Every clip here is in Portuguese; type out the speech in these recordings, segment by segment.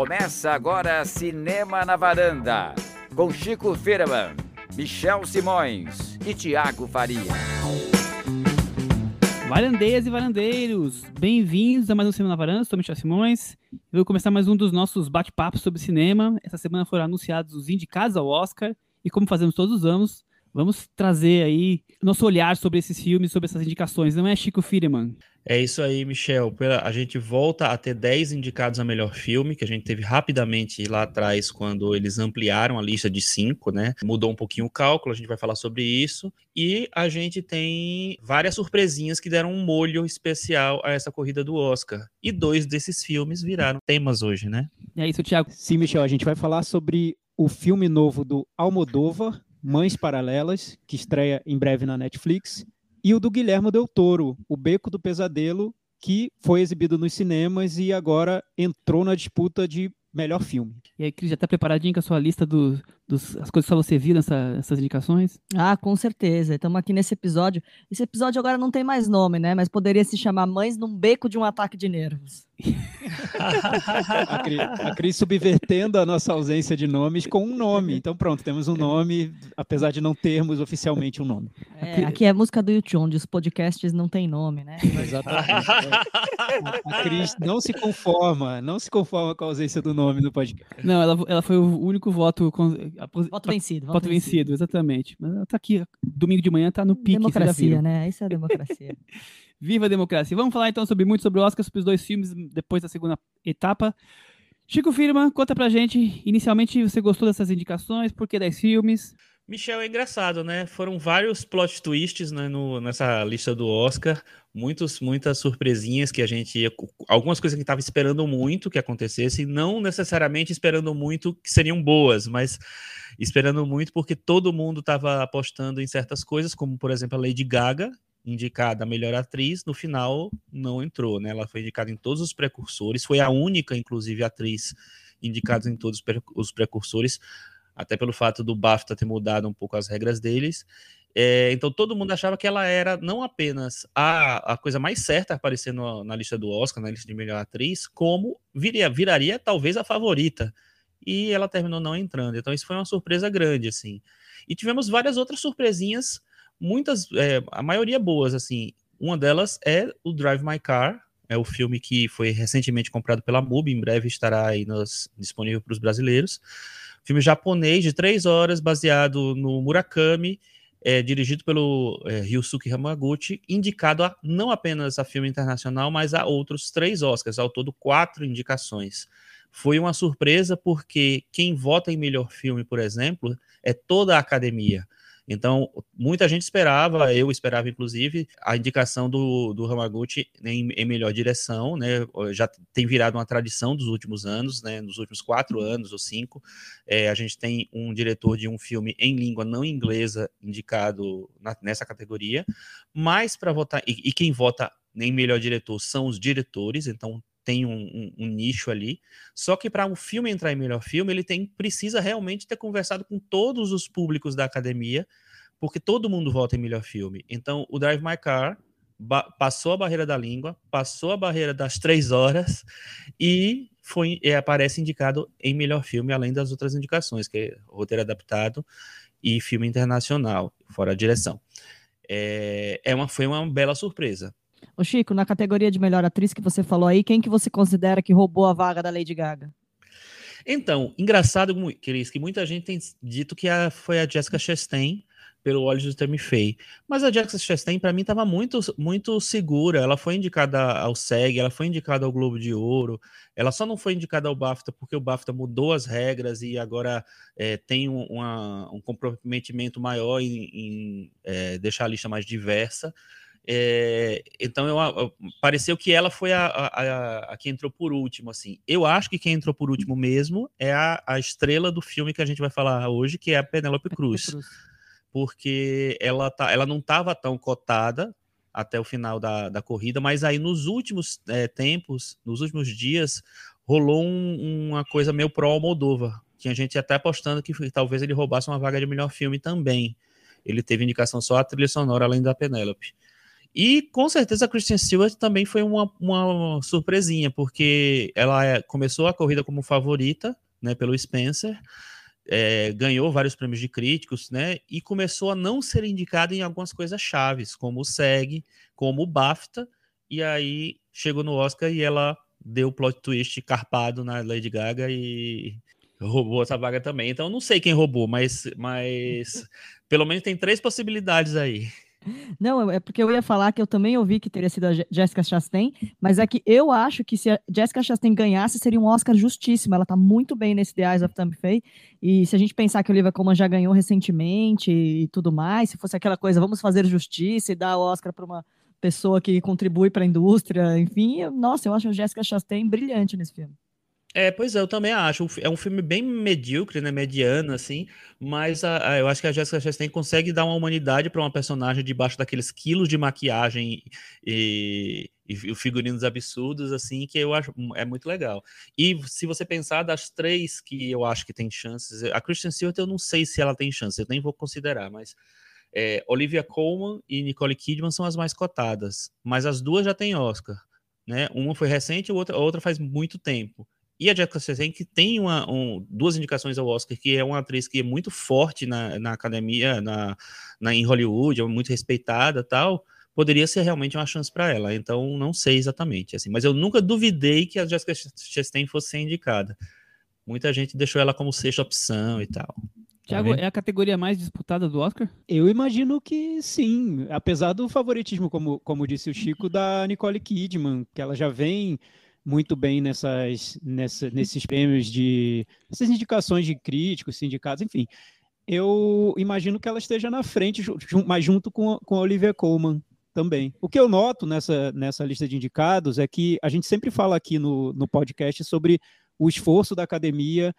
Começa agora Cinema na Varanda, com Chico Firman, Michel Simões e Tiago Faria. Varandeiras e varandeiros, bem-vindos a mais um Cinema na Varanda, sou Michel Simões. Vou começar mais um dos nossos bate-papos sobre cinema. Essa semana foram anunciados os indicados ao Oscar e como fazemos todos os anos, vamos trazer aí nosso olhar sobre esses filmes, sobre essas indicações. Não é Chico Firman? É isso aí, Michel. A gente volta a ter 10 indicados a melhor filme, que a gente teve rapidamente lá atrás, quando eles ampliaram a lista de 5, né? Mudou um pouquinho o cálculo, a gente vai falar sobre isso. E a gente tem várias surpresinhas que deram um molho especial a essa corrida do Oscar. E dois desses filmes viraram temas hoje, né? É isso, Thiago. Sim, Michel, a gente vai falar sobre o filme novo do Almodóvar, Mães Paralelas, que estreia em breve na Netflix e o do Guilherme Del Toro, O Beco do Pesadelo, que foi exibido nos cinemas e agora entrou na disputa de melhor filme. E aí, Cris, já está preparadinho com a sua lista dos dos, as coisas que você viu nessas indicações? Ah, com certeza. Estamos aqui nesse episódio. Esse episódio agora não tem mais nome, né? Mas poderia se chamar Mães num Beco de um Ataque de Nervos. a, Cris, a Cris subvertendo a nossa ausência de nomes com um nome. Então pronto, temos um nome, apesar de não termos oficialmente um nome. É, aqui é a música do YouTube, onde os podcasts não têm nome, né? Exatamente. A Cris não se conforma, não se conforma com a ausência do nome no podcast. Não, ela, ela foi o único voto Voto vencido. Voto, voto vencido. vencido. exatamente. Mas ela tá aqui, domingo de manhã, tá no pique. Democracia, né? Isso é democracia. Viva a democracia. Vamos falar então sobre muito sobre o Oscar, sobre os dois filmes depois da segunda etapa. Chico Firma, conta pra gente. Inicialmente, você gostou dessas indicações? Por que 10 filmes? Michel, é engraçado, né? Foram vários plot twists né, no, nessa lista do Oscar, muitos, muitas surpresinhas que a gente. Algumas coisas que estava esperando muito que acontecesse, não necessariamente esperando muito que seriam boas, mas esperando muito porque todo mundo estava apostando em certas coisas, como por exemplo a Lady Gaga, indicada a melhor atriz, no final não entrou, né? Ela foi indicada em todos os precursores, foi a única, inclusive, atriz indicada em todos os precursores até pelo fato do BAFTA ter mudado um pouco as regras deles. É, então todo mundo achava que ela era não apenas a, a coisa mais certa a aparecer no, na lista do Oscar, na lista de melhor atriz, como viria, viraria talvez a favorita. E ela terminou não entrando. Então isso foi uma surpresa grande, assim. E tivemos várias outras surpresinhas, muitas, é, a maioria boas, assim. Uma delas é o Drive My Car, é o filme que foi recentemente comprado pela MUBI, em breve estará aí nos, disponível para os brasileiros. Filme japonês de três horas, baseado no Murakami, é, dirigido pelo é, Ryusuke Hamaguchi, indicado a não apenas a filme internacional, mas a outros três Oscars, ao todo quatro indicações. Foi uma surpresa porque quem vota em melhor filme, por exemplo, é toda a academia. Então, muita gente esperava, eu esperava inclusive, a indicação do, do Hamaguchi em, em melhor direção, né? Já tem virado uma tradição dos últimos anos, né? Nos últimos quatro anos ou cinco, é, a gente tem um diretor de um filme em língua não inglesa indicado na, nessa categoria, mas para votar, e, e quem vota em melhor diretor são os diretores, então tem um, um, um, nicho ali. Só que para um filme entrar em melhor filme, ele tem precisa realmente ter conversado com todos os públicos da academia, porque todo mundo vota em melhor filme. Então, o Drive My Car passou a barreira da língua, passou a barreira das três horas e foi é, aparece indicado em melhor filme, além das outras indicações, que é roteiro adaptado e filme internacional, fora a direção. É, é uma, foi uma bela surpresa. Ô Chico, na categoria de melhor atriz que você falou aí, quem que você considera que roubou a vaga da Lady Gaga? Então, engraçado, Cris, que muita gente tem dito que a, foi a Jessica Chastain pelo Olhos do Tammy Faye. Mas a Jessica Chastain, para mim, estava muito, muito segura. Ela foi indicada ao SEG, ela foi indicada ao Globo de Ouro. Ela só não foi indicada ao BAFTA porque o BAFTA mudou as regras e agora é, tem um, uma, um comprometimento maior em, em é, deixar a lista mais diversa. É, então eu, eu, pareceu que ela foi a, a, a, que entrou por último, assim. Eu acho que quem entrou por último mesmo é a, a estrela do filme que a gente vai falar hoje, que é a Penélope Cruz, Cruz. Porque ela, tá, ela não estava tão cotada até o final da, da corrida, mas aí nos últimos é, tempos, nos últimos dias, rolou um, uma coisa meio pró Moldova, que a gente até apostando que talvez ele roubasse uma vaga de melhor filme também. Ele teve indicação só a trilha sonora além da Penélope. E com certeza a Christian Stewart também foi uma, uma surpresinha, porque ela é, começou a corrida como favorita, né, pelo Spencer, é, ganhou vários prêmios de críticos, né, e começou a não ser indicada em algumas coisas chaves, como o SEG, como o BAFTA, e aí chegou no Oscar e ela deu o plot twist carpado na Lady Gaga e roubou essa vaga também. Então não sei quem roubou, mas, mas pelo menos tem três possibilidades aí. Não, é porque eu ia falar que eu também ouvi que teria sido a Jessica Chastain, mas é que eu acho que se a Jessica Chastain ganhasse, seria um Oscar justíssimo. Ela tá muito bem nesse The Eyes of Tammy Faye. E se a gente pensar que o Olivia Colman já ganhou recentemente e tudo mais, se fosse aquela coisa, vamos fazer justiça e dar o Oscar para uma pessoa que contribui para a indústria, enfim, nossa, eu acho a Jessica Chastain brilhante nesse filme. É, pois é, eu também acho. É um filme bem medíocre, né? Mediano, assim. Mas a, a, eu acho que a Jessica Chastain consegue dar uma humanidade para uma personagem debaixo daqueles quilos de maquiagem e, e, figurinos absurdos, assim, que eu acho é muito legal. E se você pensar das três que eu acho que tem chances, a Christian Stewart eu não sei se ela tem chance, eu nem vou considerar, mas é, Olivia Colman e Nicole Kidman são as mais cotadas, mas as duas já têm Oscar. Né? Uma foi recente, a outra, a outra faz muito tempo. E a Jessica Chastain, que tem uma, um, duas indicações ao Oscar, que é uma atriz que é muito forte na, na academia, na, na, em Hollywood, é muito respeitada tal, poderia ser realmente uma chance para ela. Então, não sei exatamente. assim Mas eu nunca duvidei que a Jessica Chastain fosse ser indicada. Muita gente deixou ela como sexta opção e tal. Tiago, tá é a categoria mais disputada do Oscar? Eu imagino que sim, apesar do favoritismo, como, como disse o Chico, da Nicole Kidman, que ela já vem muito bem nessas, nessa, nesses prêmios de. essas indicações de críticos, sindicatos, enfim. Eu imagino que ela esteja na frente, mas junto com, com a Olivia Colman também. O que eu noto nessa, nessa lista de indicados é que a gente sempre fala aqui no, no podcast sobre o esforço da academia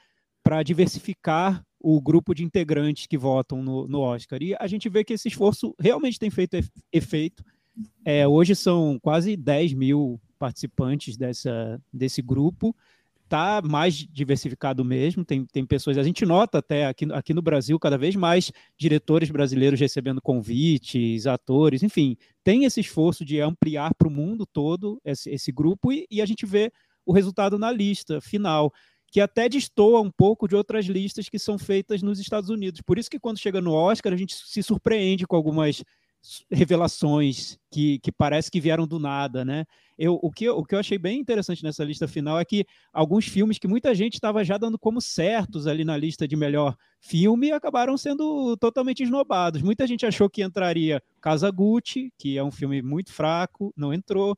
para diversificar o grupo de integrantes que votam no, no Oscar. E a gente vê que esse esforço realmente tem feito efeito. É, hoje são quase 10 mil participantes dessa, desse grupo. Está mais diversificado mesmo, tem, tem pessoas. A gente nota até aqui, aqui no Brasil cada vez mais diretores brasileiros recebendo convites, atores, enfim, tem esse esforço de ampliar para o mundo todo esse, esse grupo e, e a gente vê o resultado na lista final que até destoa um pouco de outras listas que são feitas nos Estados Unidos. Por isso que quando chega no Oscar, a gente se surpreende com algumas revelações que, que parece que vieram do nada, né? Eu, o, que, o que eu achei bem interessante nessa lista final é que alguns filmes que muita gente estava já dando como certos ali na lista de melhor filme acabaram sendo totalmente esnobados. Muita gente achou que entraria Casa Gucci, que é um filme muito fraco, não entrou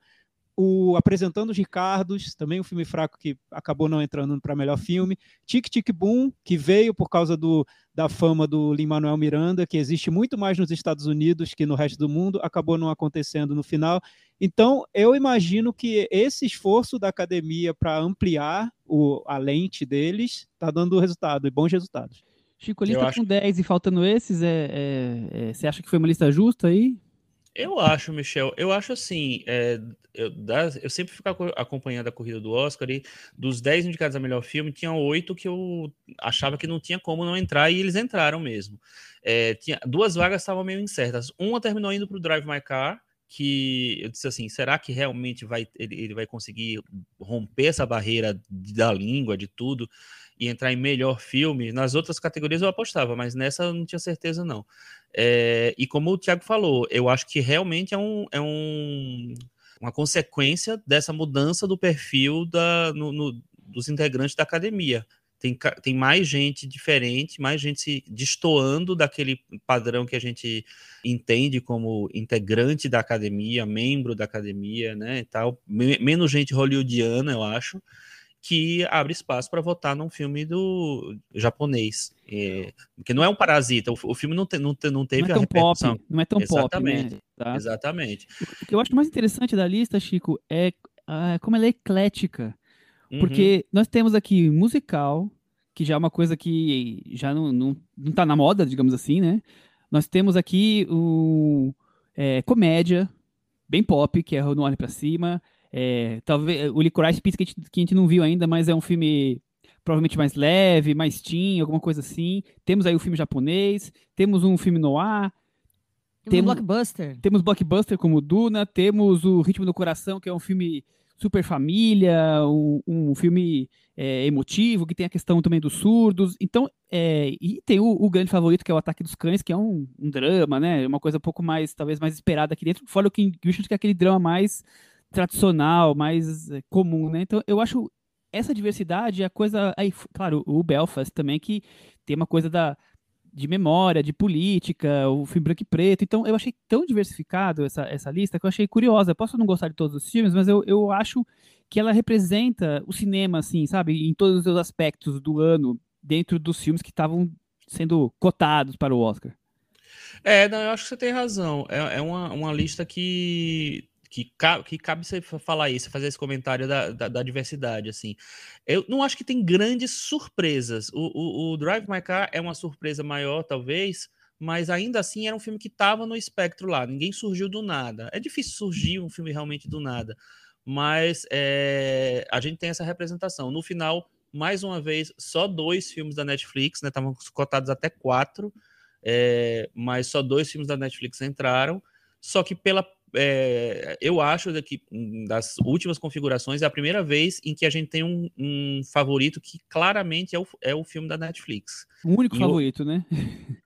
o Apresentando os Ricardos, também um filme fraco que acabou não entrando para melhor filme. Tic Tic Boom, que veio por causa do, da fama do Lin-Manuel Miranda, que existe muito mais nos Estados Unidos que no resto do mundo, acabou não acontecendo no final. Então, eu imagino que esse esforço da academia para ampliar o, a lente deles está dando resultado, e bons resultados. Chico, lista acho... com 10 e faltando esses, é, é, é, você acha que foi uma lista justa aí? Eu acho, Michel, eu acho assim, é, eu, eu, sempre fico acompanhando a corrida do Oscar e dos 10 indicados a melhor filme, tinha oito que eu achava que não tinha como não entrar e eles entraram mesmo. É, tinha, duas vagas estavam meio incertas. Uma terminou indo para o Drive My Car, que eu disse assim, será que realmente vai, ele, ele vai conseguir romper essa barreira da língua, de tudo? E entrar em melhor filme, nas outras categorias eu apostava, mas nessa eu não tinha certeza, não. É, e como o Thiago falou, eu acho que realmente é, um, é um, uma consequência dessa mudança do perfil da, no, no, dos integrantes da academia. Tem, tem mais gente diferente, mais gente se destoando daquele padrão que a gente entende como integrante da academia, membro da academia, né, e tal. Menos gente hollywoodiana, eu acho que abre espaço para votar num filme do japonês. É, que não é um parasita, o, o filme não, te, não, te, não teve não é tão Pop, não é tão exatamente, pop, né? Tá? Exatamente. O, que eu acho mais interessante da lista, Chico, é uh, como ela é eclética. Uhum. Porque nós temos aqui musical, que já é uma coisa que já não, não, não tá na moda, digamos assim, né? Nós temos aqui o é, comédia, bem pop, que é No Olhe Pra Cima. É, talvez o Licorice Pizza que a, gente, que a gente não viu ainda, mas é um filme provavelmente mais leve, mais teen, alguma coisa assim. Temos aí o filme japonês, temos um filme noir, Temos um blockbuster. Temos blockbuster como Duna, temos o Ritmo do Coração, que é um filme super família, um, um filme é, emotivo, que tem a questão também dos surdos. Então, é, e tem o, o, grande favorito, que é o Ataque dos Cães, que é um, um, drama, né? Uma coisa um pouco mais, talvez, mais esperada aqui dentro. Fora o King Richard, que é aquele drama mais tradicional, mais é, comum, né? Então, eu acho essa diversidade é a coisa. Aí, claro, o Belfast também, que tem uma coisa da, de memória, de política, o filme branco e preto. Então, eu achei tão diversificado essa, essa lista que eu achei curiosa. Posso não gostar de todos os filmes, mas eu, eu acho que ela representa o cinema, assim, sabe, em todos os seus aspectos do ano, dentro dos filmes que estavam sendo cotados para o Oscar. É, não, eu acho que você tem razão. É, é uma, uma lista que que, ca que cabe você falar isso, fazer esse comentário da, da, da, diversidade, assim. Eu não acho que tem grandes surpresas. O, o, o, Drive My Car é uma surpresa maior, talvez, mas ainda assim era um filme que estava no espectro lá. Ninguém surgiu do nada. É difícil surgir um filme realmente do nada, mas é, a gente tem essa representação. No final, mais uma vez, só dois filmes da Netflix, né? Estavam cotados até quatro, é, mas só dois filmes da Netflix entraram. Só que pela é, eu acho que das últimas configurações é a primeira vez em que a gente tem um, um favorito que claramente é o, é o filme da Netflix. O único e favorito, o... né?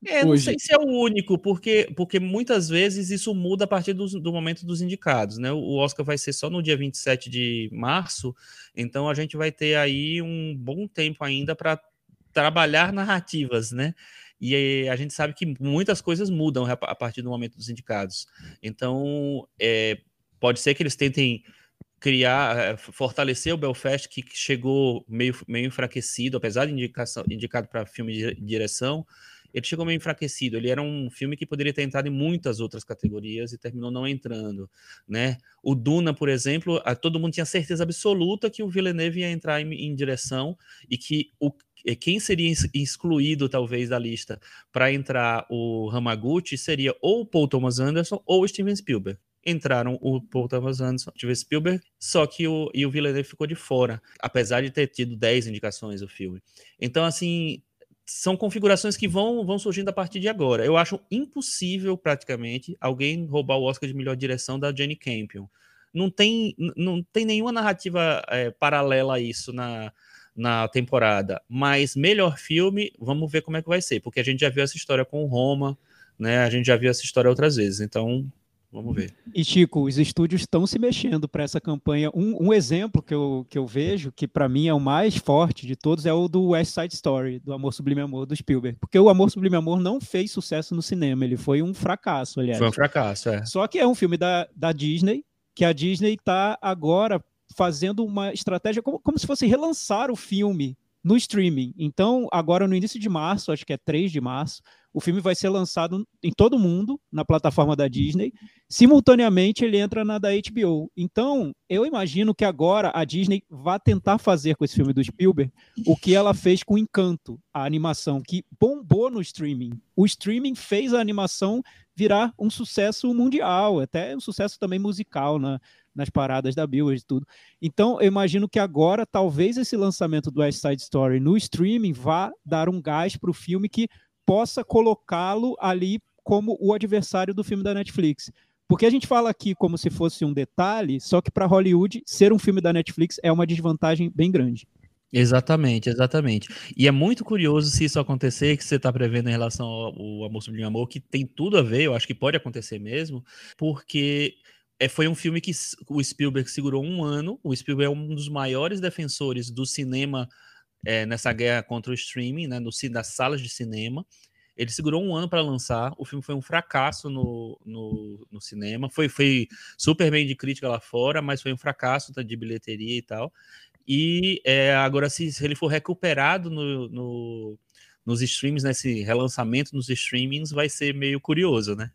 É, não sei se é o único, porque, porque muitas vezes isso muda a partir do, do momento dos indicados, né? O Oscar vai ser só no dia 27 de março, então a gente vai ter aí um bom tempo ainda para trabalhar narrativas, né? E a gente sabe que muitas coisas mudam a partir do momento dos indicados. Então, é, pode ser que eles tentem criar, é, fortalecer o Belfast, que chegou meio, meio enfraquecido, apesar de indicação, indicado para filme de direção, ele chegou meio enfraquecido. Ele era um filme que poderia ter entrado em muitas outras categorias e terminou não entrando, né? O Duna, por exemplo, todo mundo tinha certeza absoluta que o Villeneuve ia entrar em, em direção e que o, quem seria excluído talvez da lista para entrar o Hamaguchi seria ou Paul Thomas Anderson ou Steven Spielberg. Entraram o Paul Thomas Anderson, Steven Spielberg, só que o, e o Villeneuve ficou de fora, apesar de ter tido 10 indicações o filme. Então, assim, são configurações que vão, vão surgindo a partir de agora. Eu acho impossível, praticamente, alguém roubar o Oscar de melhor direção da Jenny Campion. Não tem, não tem nenhuma narrativa é, paralela a isso na, na temporada, mas melhor filme, vamos ver como é que vai ser, porque a gente já viu essa história com Roma, né? A gente já viu essa história outras vezes, então vamos ver. E Chico, os estúdios estão se mexendo para essa campanha. Um, um, exemplo que eu, que eu vejo, que para mim é o mais forte de todos, é o do West Side Story, do Amor Sublime Amor do Spielberg, porque o Amor Sublime Amor não fez sucesso no cinema, ele foi um fracasso, aliás. Foi um fracasso, é. Só que é um filme da, da Disney, que a Disney está agora fazendo uma estratégia como, como se fosse relançar o filme no streaming. Então, agora no início de março, acho que é 3 de março, o filme vai ser lançado em todo mundo, na plataforma da Disney. Simultaneamente, ele entra na da HBO. Então, eu imagino que agora a Disney vai tentar fazer com esse filme do Spielberg o que ela fez com Encanto, a animação, que bombou no streaming. O streaming fez a animação virar um sucesso mundial, até um sucesso também musical na, nas paradas da Billboard e tudo. Então, eu imagino que agora, talvez esse lançamento do West Side Story no streaming vá dar um gás para o filme que possa colocá-lo ali como o adversário do filme da Netflix. Porque a gente fala aqui como se fosse um detalhe, só que para Hollywood, ser um filme da Netflix é uma desvantagem bem grande. Exatamente, exatamente. E é muito curioso se isso acontecer, que você está prevendo em relação ao, Amor Sublime Amor, que tem tudo a ver, eu acho que pode acontecer mesmo, porque é, foi um filme que o Spielberg segurou um ano. O Spielberg é um dos maiores defensores do cinema é, nessa guerra contra o streaming, né, no, das salas de cinema. Ele segurou um ano para lançar. O filme foi um fracasso no, no, no, cinema. Foi, foi super bem de crítica lá fora, mas foi um fracasso de bilheteria e tal. E é, agora, se, se, ele for recuperado no, no, nos streams, nesse relançamento nos streamings, vai ser meio curioso, né?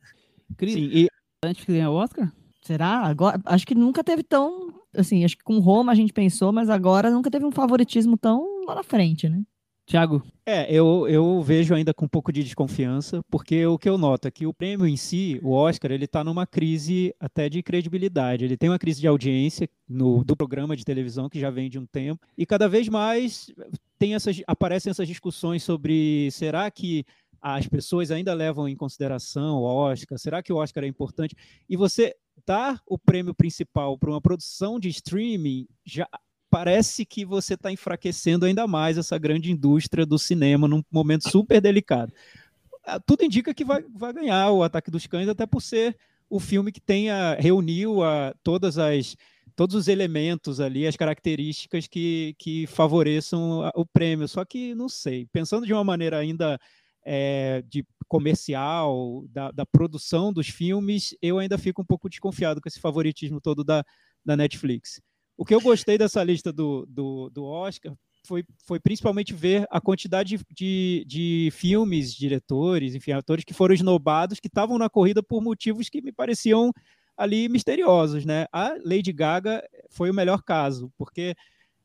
Sim, e antes de ganhar o Oscar? Será? Agora, acho que nunca teve tão. Assim, acho que com Roma a gente pensou, mas agora nunca teve um favoritismo tão lá na frente, né? Tiago? É, eu, eu vejo ainda com um pouco de desconfiança, porque o que eu noto é que o prêmio em si, o Oscar, ele está numa crise até de credibilidade. Ele tem uma crise de audiência no, do programa de televisão que já vem de um tempo, e cada vez mais tem essas, aparecem essas discussões sobre será que as pessoas ainda levam em consideração o Oscar? Será que o Oscar é importante? E você dar o prêmio principal para uma produção de streaming já parece que você está enfraquecendo ainda mais essa grande indústria do cinema num momento super delicado. Ah, tudo indica que vai, vai ganhar o Ataque dos Cães, até por ser o filme que tenha reuniu a, todas as todos os elementos ali, as características que, que favoreçam o prêmio. Só que não sei, pensando de uma maneira ainda é, de comercial, da, da, produção dos filmes, eu ainda fico um pouco desconfiado com esse favoritismo todo da, da Netflix. O que eu gostei dessa lista do, do, do Oscar foi, foi principalmente ver a quantidade de, de, filmes, diretores, enfim, atores que foram esnobados, que estavam na corrida por motivos que me pareciam ali misteriosos, né? A Lady Gaga foi o melhor caso, porque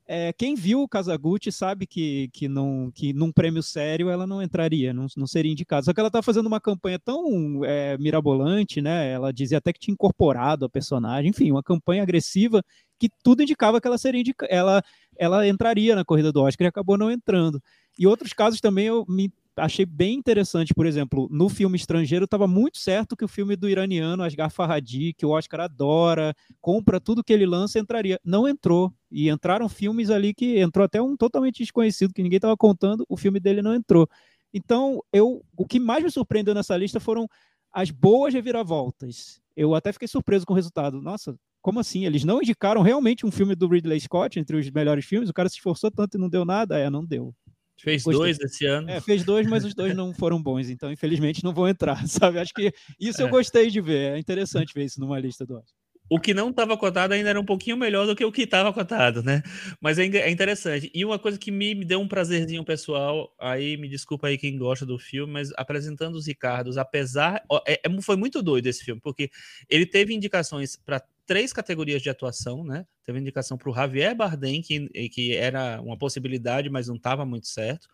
é, quem viu o Kazaguchi sabe que, que, não, que num prêmio sério ela não entraria, não, não seria indicada. Só que ela está fazendo uma campanha tão é, mirabolante, né? Ela dizia até que tinha incorporado a personagem, enfim, uma campanha agressiva que tudo indicava que ela seria indica ela, ela entraria na corrida do Oscar e acabou não entrando. E outros casos também eu me achei bem interessante, por exemplo, no filme estrangeiro estava muito certo que o filme do iraniano Asghar Farhadi, que o Oscar adora, compra tudo que ele lança, entraria. Não entrou. E entraram filmes ali que entrou até um totalmente desconhecido que ninguém estava contando, o filme dele não entrou. Então, eu, o que mais me surpreendeu nessa lista foram as boas reviravoltas. Eu até fiquei surpreso com o resultado. Nossa, como assim? Eles não indicaram realmente um filme do Ridley Scott entre os melhores filmes? O cara se esforçou tanto e não deu nada? É, não deu. Fez Gostei. dois esse ano. É, fez dois, mas os dois não foram bons, então infelizmente não vão entrar, sabe? Acho que isso é. eu gostei de ver. É interessante ver isso numa lista do Oscar. O que não estava cotado ainda era um pouquinho melhor do que o que estava cotado, né? Mas é, é, interessante. E uma coisa que me, me deu um prazerzinho pessoal, aí me desculpa aí quem gosta do filme, mas apresentando os Ricardos, apesar. É, é, foi muito doido esse filme, porque ele teve indicações para três categorias de atuação, né? Teve indicação para o Javier Bardem, que, que era uma possibilidade, mas não estava muito certo.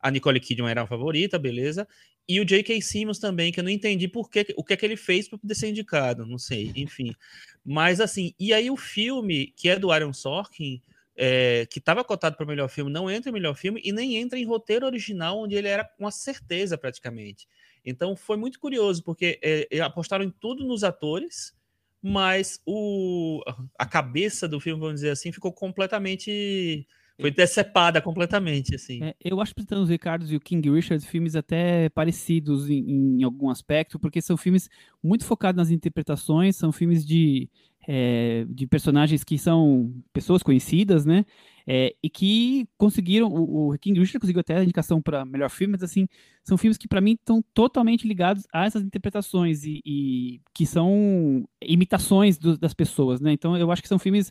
A Nicole Kidman era a favorita, beleza. E o J.K. Simmons também, que eu não entendi por que, o que é que ele fez para poder ser indicado, não sei, enfim. Mas assim, e aí o filme, que é do Aaron Sorkin, é, que estava cotado para melhor filme, não entra em melhor filme e nem entra em roteiro original, onde ele era com a certeza praticamente. Então foi muito curioso, porque é, apostaram em tudo nos atores, mas o, a cabeça do filme, vamos dizer assim, ficou completamente. Foi decepada completamente, assim. É, eu acho que os Ricardo e o King Richard filmes até parecidos em, em, algum aspecto, porque são filmes muito focados nas interpretações, são filmes de, é, de personagens que são pessoas conhecidas, né? É, e que conseguiram, o, o King Richard conseguiu até a indicação para melhor filme, mas assim, são filmes que para mim estão totalmente ligados a essas interpretações e, e que são imitações do, das pessoas, né? Então eu acho que são filmes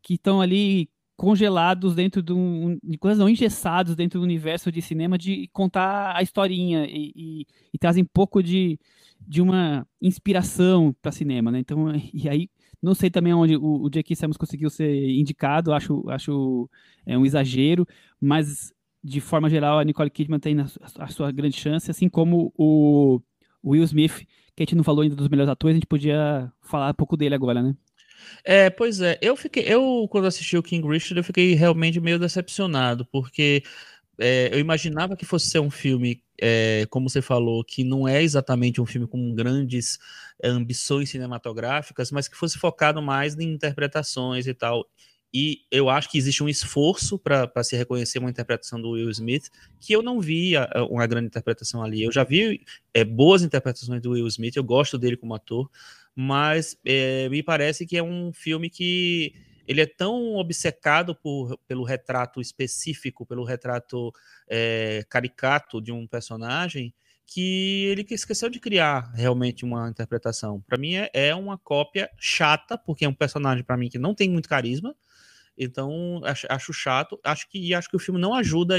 que estão ali congelados dentro de, um, coisas não engessados dentro do universo de cinema de contar a historinha e, e, e trazem pouco de, de uma inspiração para cinema, né? Então, e aí não sei também onde o, o J.K. Simmons conseguiu ser indicado, acho, acho é um exagero, mas de forma geral a Nicole Kidman tem a, sua grande chance, assim como o Will Smith, que a gente não falou ainda dos melhores atores, a gente podia falar um pouco dele agora, né? É, pois é, eu fiquei, eu quando assisti o King Richard, eu fiquei realmente meio decepcionado, porque é, eu imaginava que fosse ser um filme, é, como você falou, que não é exatamente um filme com grandes ambições cinematográficas, mas que fosse focado mais em interpretações e tal. E eu acho que existe um esforço para se reconhecer uma interpretação do Will Smith, que eu não vi uma grande interpretação ali. Eu já vi é, boas interpretações do Will Smith, eu gosto dele como ator, mas é, me parece que é um filme que ele é tão obcecado por, pelo retrato específico, pelo retrato é, caricato de um personagem, que ele esqueceu de criar realmente uma interpretação. Para mim é, é, uma cópia chata, porque é um personagem para mim que não tem muito carisma. Então acho, acho, chato, acho que e acho que o filme não ajuda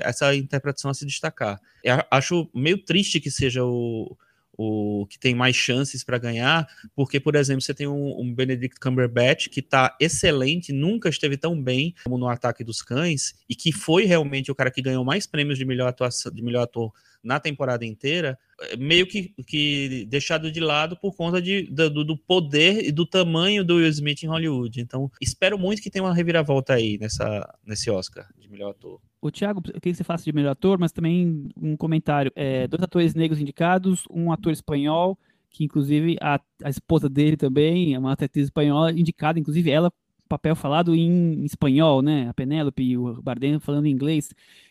essa interpretação a se destacar. Eu acho meio triste que seja o, o que tem mais chances para ganhar, porque, por exemplo, você tem um, um Benedict Cumberbatch que está excelente, nunca esteve tão bem como no Ataque dos Cães, e que foi realmente o cara que ganhou mais prêmios de melhor, atuação, de melhor ator na temporada inteira, é, meio que, que deixado de lado por conta de, do, do, poder e do tamanho do Will Smith em Hollywood. Então, espero muito que tenha uma reviravolta aí nessa, nesse Oscar de melhor ator. O Thiago, eu queria que você faça de melhor ator, mas também um comentário. É, dois atores negros indicados, um ator espanhol, que inclusive a, a esposa dele também, é uma atriz espanhola, indicada, inclusive ela, papel falado em espanhol, né? A Penélope e o Bardem falando em inglês.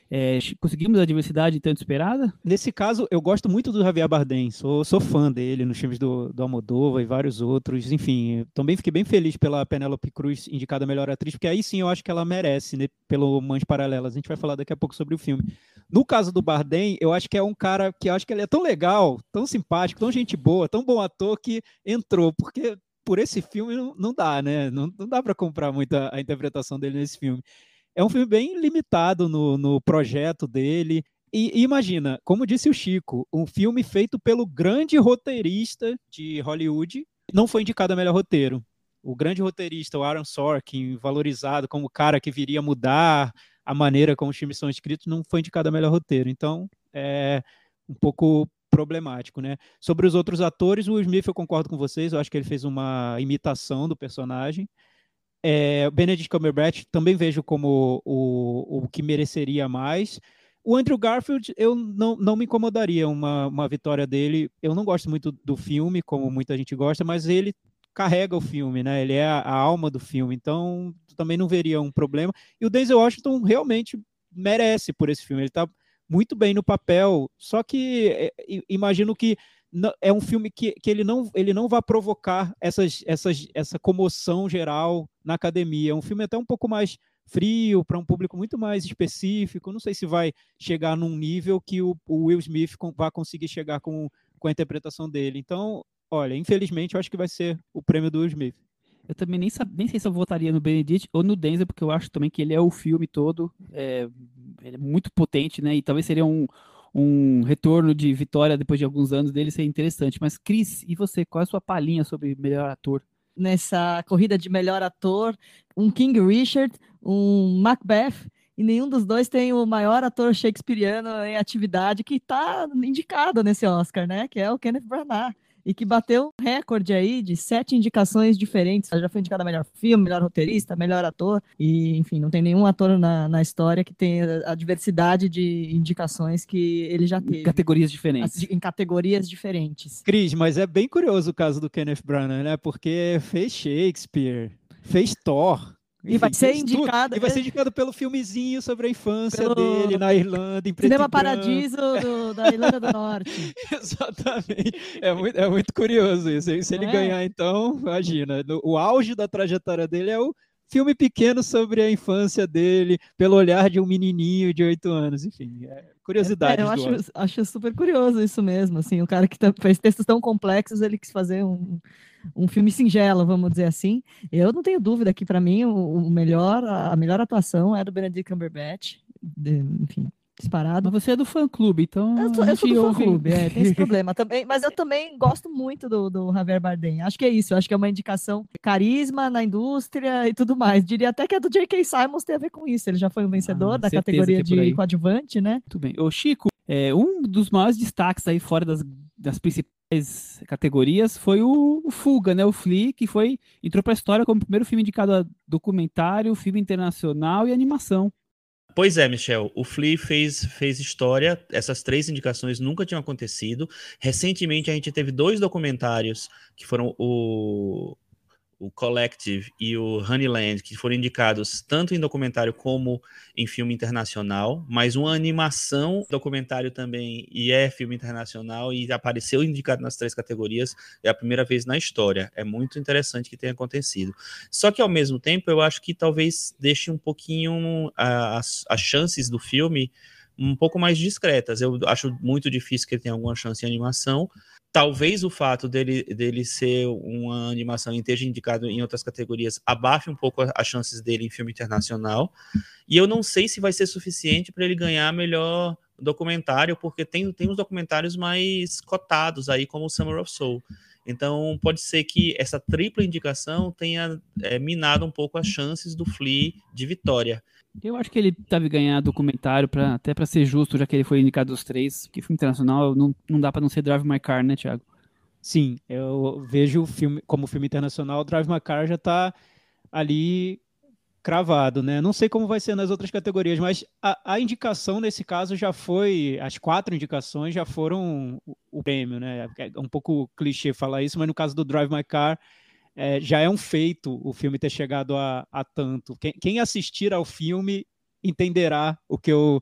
É, conseguimos a diversidade tanto esperada? Nesse caso, eu gosto muito do Javier Bardem, sou, sou fã dele nos filmes do, do e vários outros. Enfim, também fiquei bem feliz pela Penélope Cruz indicada a melhor atriz, porque aí sim eu acho que ela merece, né, pelo Mães Paralelas. A gente vai falar daqui a pouco sobre o filme. No caso do Bardem, eu acho que é um cara que eu acho que ele é tão legal, tão simpático, tão gente boa, tão bom ator que entrou, porque por esse filme não, não dá, né? Não, não dá para comprar muito a, a interpretação dele nesse filme. É um filme bem limitado no, no projeto dele. E, imagina, como disse o Chico, um filme feito pelo grande roteirista de Hollywood, não foi indicado a melhor roteiro. O grande roteirista, o Aaron Sorkin, valorizado como o cara que viria mudar a maneira como os filmes são escritos, não foi indicado a melhor roteiro. Então, é um pouco problemático, né? Sobre os outros atores, o Smith eu concordo com vocês, eu acho que ele fez uma imitação do personagem. É, Benedict Cumberbatch também vejo como o, o que mereceria mais. O Andrew Garfield, eu não, não me incomodaria uma, uma vitória dele. Eu não gosto muito do filme, como muita gente gosta, mas ele carrega o filme, né? Ele é a, a alma do filme, então também não veria um problema. E o Denzel Washington realmente merece por esse filme. Ele está muito bem no papel, só que é, imagino que é um filme que, que ele, não, ele não vai provocar essas, essas, essa comoção geral na academia. É um filme até um pouco mais frio, para um público muito mais específico. Não sei se vai chegar num nível que o, o Will Smith vai conseguir chegar com, com a interpretação dele. Então, olha, infelizmente, eu acho que vai ser o prêmio do Will Smith. Eu também nem, nem sei se eu votaria no Benedict ou no Denzel, porque eu acho também que ele é o filme todo. É, é muito potente, né? E talvez seria um, um retorno de vitória depois de alguns anos dele ser interessante. Mas, Cris, e você, qual é a sua palhinha sobre melhor ator? Nessa corrida de melhor ator, um King Richard, um Macbeth, e nenhum dos dois tem o maior ator shakespeariano em atividade que está indicado nesse Oscar, né? Que é o Kenneth Branagh e que bateu um recorde aí de sete indicações diferentes. Já foi indicada melhor filme, melhor roteirista, melhor ator, e enfim, não tem nenhum ator na, na história que tenha a diversidade de indicações que ele já teve. Em categorias diferentes. Em categorias diferentes. Cris, mas é bem curioso o caso do Kenneth Branagh, né? Porque fez Shakespeare, fez Thor, e vai ser indicado. E vai ser indicado pelo filmezinho sobre a infância pelo... dele na Irlanda, em Cinema Paradiso do, da Irlanda do Norte. Exatamente. É muito, é muito curioso isso. Se ele é? ganhar, então, imagina. O auge da trajetória dele é o filme pequeno sobre a infância dele, pelo olhar de um menininho de oito anos. Enfim, é curiosidade. É, eu acho, acho super curioso isso mesmo. Assim, o cara que tá, fez textos tão complexos, ele quis fazer um um filme singelo, vamos dizer assim. Eu não tenho dúvida que, para mim, o, o, melhor, a melhor atuação é do Benedict Cumberbatch. De, enfim, disparado. Mas você é do fã-clube, então. Eu sou, eu sou do fã-clube, é, tem esse problema também. Mas eu também gosto muito do, do Javier Bardem. Acho que é isso, acho que é uma indicação carisma na indústria e tudo mais. Diria até que a do J.K. Simons tem a ver com isso. Ele já foi um vencedor ah, da categoria é de coadjuvante, né? Muito bem. Ô, Chico, é, um dos maiores destaques aí fora das, das principais categorias foi o, Fuga, né? O Flea, que foi entrou a história como o primeiro filme indicado a documentário, filme internacional e animação. Pois é, Michel, o Flea fez, fez história, essas três indicações nunca tinham acontecido. Recentemente a gente teve dois documentários que foram o o Collective e o Honeyland, que foram indicados tanto em documentário como em filme internacional, mas uma animação documentário também e é filme internacional e apareceu indicado nas três categorias, é a primeira vez na história. É muito interessante que tenha acontecido. Só que ao mesmo tempo eu acho que talvez deixe um pouquinho as, as chances do filme um pouco mais discretas. Eu acho muito difícil que ele tenha alguma chance em animação, talvez o fato dele, dele ser uma animação e esteja indicado em outras categorias abafe um pouco as chances dele em filme internacional. E eu não sei se vai ser suficiente para ele ganhar melhor documentário, porque tem, tem uns documentários mais cotados aí, como o Summer of Soul. Então, pode ser que essa tripla indicação tenha é, minado um pouco as chances do Flea de vitória. Eu acho que ele deve ganhar documentário, pra, até para ser justo, já que ele foi indicado dos três, que filme internacional não, não dá para não ser Drive My Car, né, Thiago? Sim, eu vejo o filme como filme internacional, Drive My Car já está ali cravado, né? Não sei como vai ser nas outras categorias, mas a, a, indicação nesse caso já foi, as quatro indicações já foram o, o prêmio, né? É um pouco clichê falar isso, mas no caso do Drive My Car é, já é um feito o filme ter chegado a, a tanto. Quem, quem assistir ao filme entenderá o que eu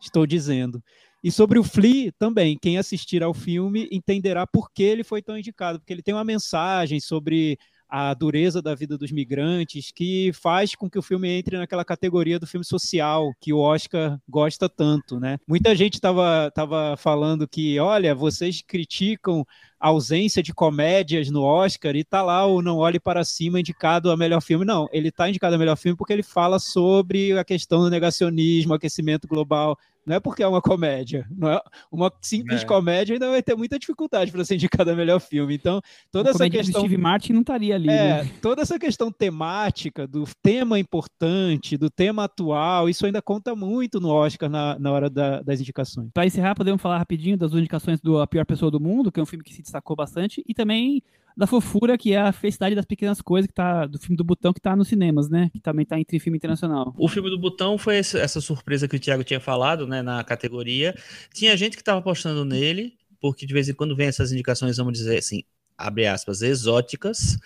estou dizendo. E sobre o Flea também, quem assistir ao filme entenderá por que ele foi tão indicado, porque ele tem uma mensagem sobre a dureza da vida dos migrantes, que faz com que o filme entre naquela categoria do filme social que o Oscar gosta tanto, né? Muita gente estava tava falando que, olha, vocês criticam a ausência de comédias no Oscar e tá lá o Não Olhe Para Cima indicado a melhor filme. Não, ele tá indicado a melhor filme porque ele fala sobre a questão do negacionismo, aquecimento global, não é porque é uma comédia. Não é uma simples é. comédia ainda vai ter muita dificuldade para ser indicada a melhor filme. Então, toda essa questão. Steve Martin não estaria ali. É, né? toda essa questão temática, do tema importante, do tema atual, isso ainda conta muito no Oscar na, na hora da, das indicações. Para encerrar, podemos falar rapidinho das indicações do A Pior Pessoa do Mundo, que é um filme que se destacou bastante, e também da fofura, que é a felicidade das pequenas coisas, que tá do filme do Butão, que tá nos cinemas, né? Que também tá entre filme internacional. O filme do Butão foi essa surpresa que o Thiago tinha falado, né, na categoria. Tinha gente que tava apostando nele, porque de vez em quando vem essas indicações, vamos dizer assim, abre aspas, exóticas,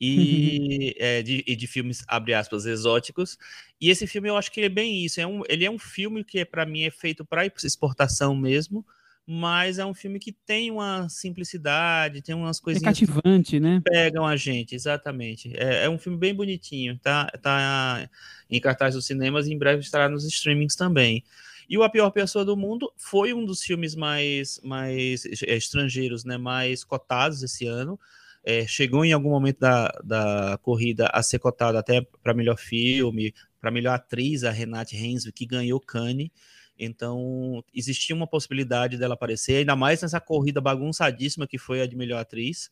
e, é, de, e de filmes, abre aspas, exóticos. E esse filme eu acho que ele é bem isso. É um, ele é um filme que, para mim, é feito para exportação mesmo mas é um filme que tem uma simplicidade, tem umas coisinhas. É cativante, né? Pegam a gente, exatamente. É, é, um filme bem bonitinho, tá, tá em cartaz dos cinemas e em breve estará nos streamings também. E o A Pior Pessoa do Mundo foi um dos filmes mais, mais é, estrangeiros, né, mais cotados esse ano. É, chegou em algum momento da, da corrida a ser cotado até para melhor filme, para melhor atriz, a Renate Hensby, que ganhou Cannes. Então, existia uma possibilidade dela aparecer, ainda mais nessa corrida bagunçadíssima que foi a de melhor atriz.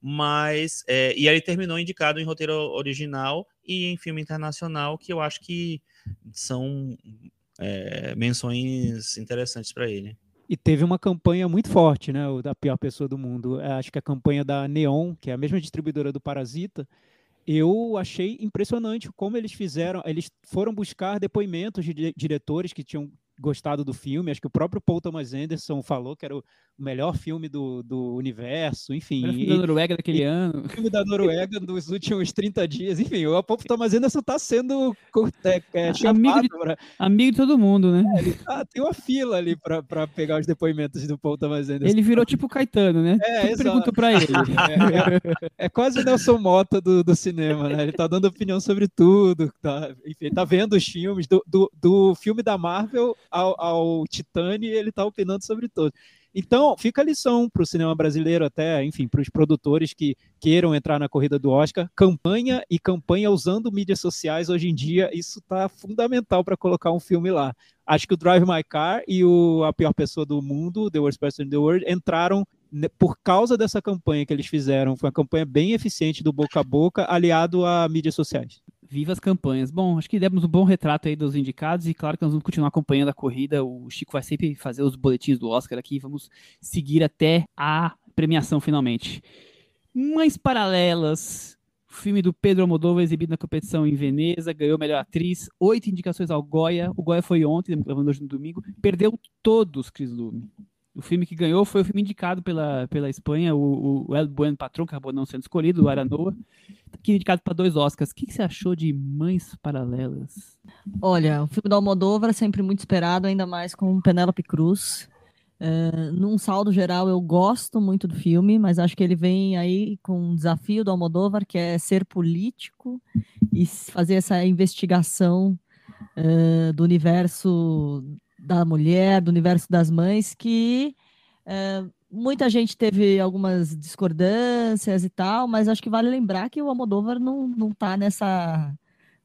Mas, é, e aí terminou indicado em roteiro original e em filme internacional, que eu acho que são é, menções interessantes para ele. E teve uma campanha muito forte, né? O da pior pessoa do mundo. É, acho que a campanha da Neon, que é a mesma distribuidora do Parasita, eu achei impressionante como eles fizeram. Eles foram buscar depoimentos de diretores que tinham gostado do filme. Acho que o próprio Paul Thomas Anderson falou que era o melhor filme do, do universo, enfim. O filme da Noruega daquele e, ano. O filme da Noruega dos últimos 30 dias. Enfim, o Paul Thomas Anderson está sendo é, é, amigo, de, pra... amigo de todo mundo, né? É, ele, ah, tem uma fila ali para pegar os depoimentos do Paul Thomas Anderson. Ele virou tipo Caetano, né? É, Tudo pergunto para ele. É, é, é, quase o Nelson Mota do, do cinema, né? Ele tá dando opinião sobre tudo. Tá, enfim, tá vendo os filmes do, do, do filme da Marvel ao, ao Titane ele está opinando sobre todos. Então, fica a lição para o cinema brasileiro, até, enfim, para os produtores que queiram entrar na corrida do Oscar. Campanha e campanha usando mídias sociais hoje em dia, isso está fundamental para colocar um filme lá. Acho que o Drive My Car e o A Pior Pessoa do Mundo, The Worst Person in the World, entraram por causa dessa campanha que eles fizeram. Foi uma campanha bem eficiente do boca a boca, aliado a mídias sociais. Viva as campanhas. Bom, acho que demos um bom retrato aí dos indicados e claro que nós vamos continuar acompanhando a corrida. O Chico vai sempre fazer os boletins do Oscar aqui. Vamos seguir até a premiação finalmente. Mães Paralelas, filme do Pedro Almodóvar exibido na competição em Veneza, ganhou melhor atriz, oito indicações ao Goya. O Goya foi ontem, gravando hoje no domingo, perdeu todos, Cris Lume. O filme que ganhou foi o filme indicado pela, pela Espanha, o, o El Buen Patrón, que acabou não sendo escolhido, o Aranoa, que é indicado para dois Oscars. O que, que, você achou de Mães Paralelas? Olha, o filme da Almodóvar é sempre muito esperado, ainda mais com Penélope Cruz. Uh, num saldo geral, eu gosto muito do filme, mas acho que ele vem aí com um desafio do Almodóvar, que é ser político e fazer essa investigação uh, do universo da mulher, do universo das mães, que é, muita gente teve algumas discordâncias e tal, mas acho que vale lembrar que o Almodóvar não, não tá nessa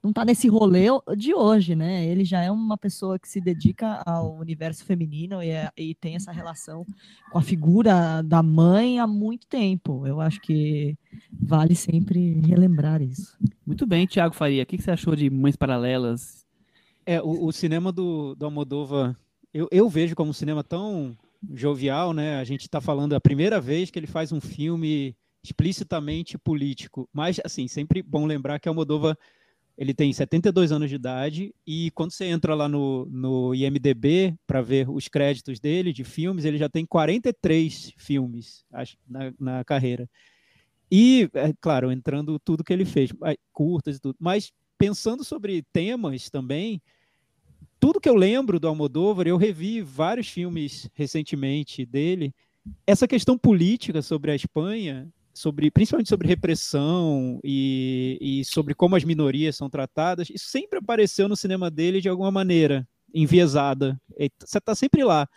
não tá nesse rolê de hoje, né? Ele já é uma pessoa que se dedica ao universo feminino e, é, e tem essa relação com a figura da mãe há muito tempo. Eu acho que vale sempre relembrar isso. Muito bem, Tiago Faria. O que você achou de Mães Paralelas? É, o, o cinema do, do Almodóvar, eu, eu vejo como um cinema tão jovial, né? A gente está falando a primeira vez que ele faz um filme explicitamente político. Mas, assim, sempre bom lembrar que Almodóvar ele tem 72 anos de idade e quando você entra lá no, no IMDB para ver os créditos dele de filmes, ele já tem 43 filmes acho, na, na carreira. E, é, claro, entrando tudo que ele fez, curtas e tudo. Mas pensando sobre temas também, tudo que eu lembro do Almodóvar, eu revi vários filmes recentemente dele. Essa questão política sobre a Espanha sobre principalmente sobre repressão e, e sobre como as minorias são tratadas, isso sempre apareceu no cinema dele de alguma maneira, enviesada. Você está sempre lá.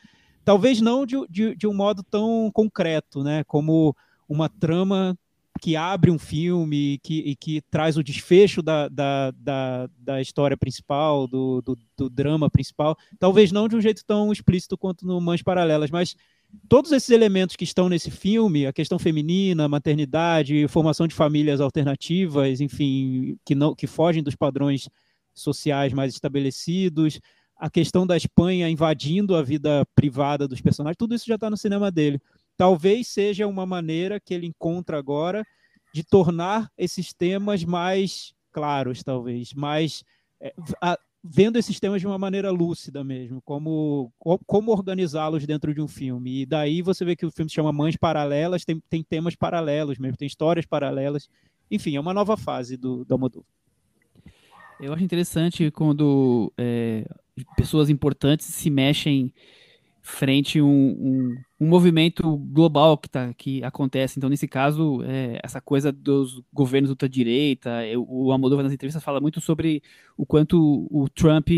Talvez não de, de, de, um modo tão concreto, né? Como uma trama que abre um filme que, e que traz o desfecho da, da, da, da história principal, do, do, do, drama principal. Talvez não de um jeito tão explícito quanto no Mães Paralelas, mas todos esses elementos que estão nesse filme, a questão feminina, maternidade, formação de famílias alternativas, enfim, que não que fogem dos padrões sociais mais estabelecidos, a questão da Espanha invadindo a vida privada dos personagens, tudo isso já está no cinema dele. Talvez seja uma maneira que ele encontra agora de tornar esses temas mais claros, talvez, mais é, a, vendo esses temas de uma maneira lúcida mesmo, como, como organizá-los dentro de um filme. E daí você vê que o filme se chama Mães Paralelas, tem, tem temas paralelos mesmo, tem histórias paralelas. Enfim, é uma nova fase do, do Almodóvar. Eu acho interessante quando é, pessoas importantes se mexem frente um, um, um, movimento global que, tá, que acontece. Então, nesse caso, é, essa coisa dos governos ultradireita, o Almodóvar nas entrevistas fala muito sobre o quanto o Trump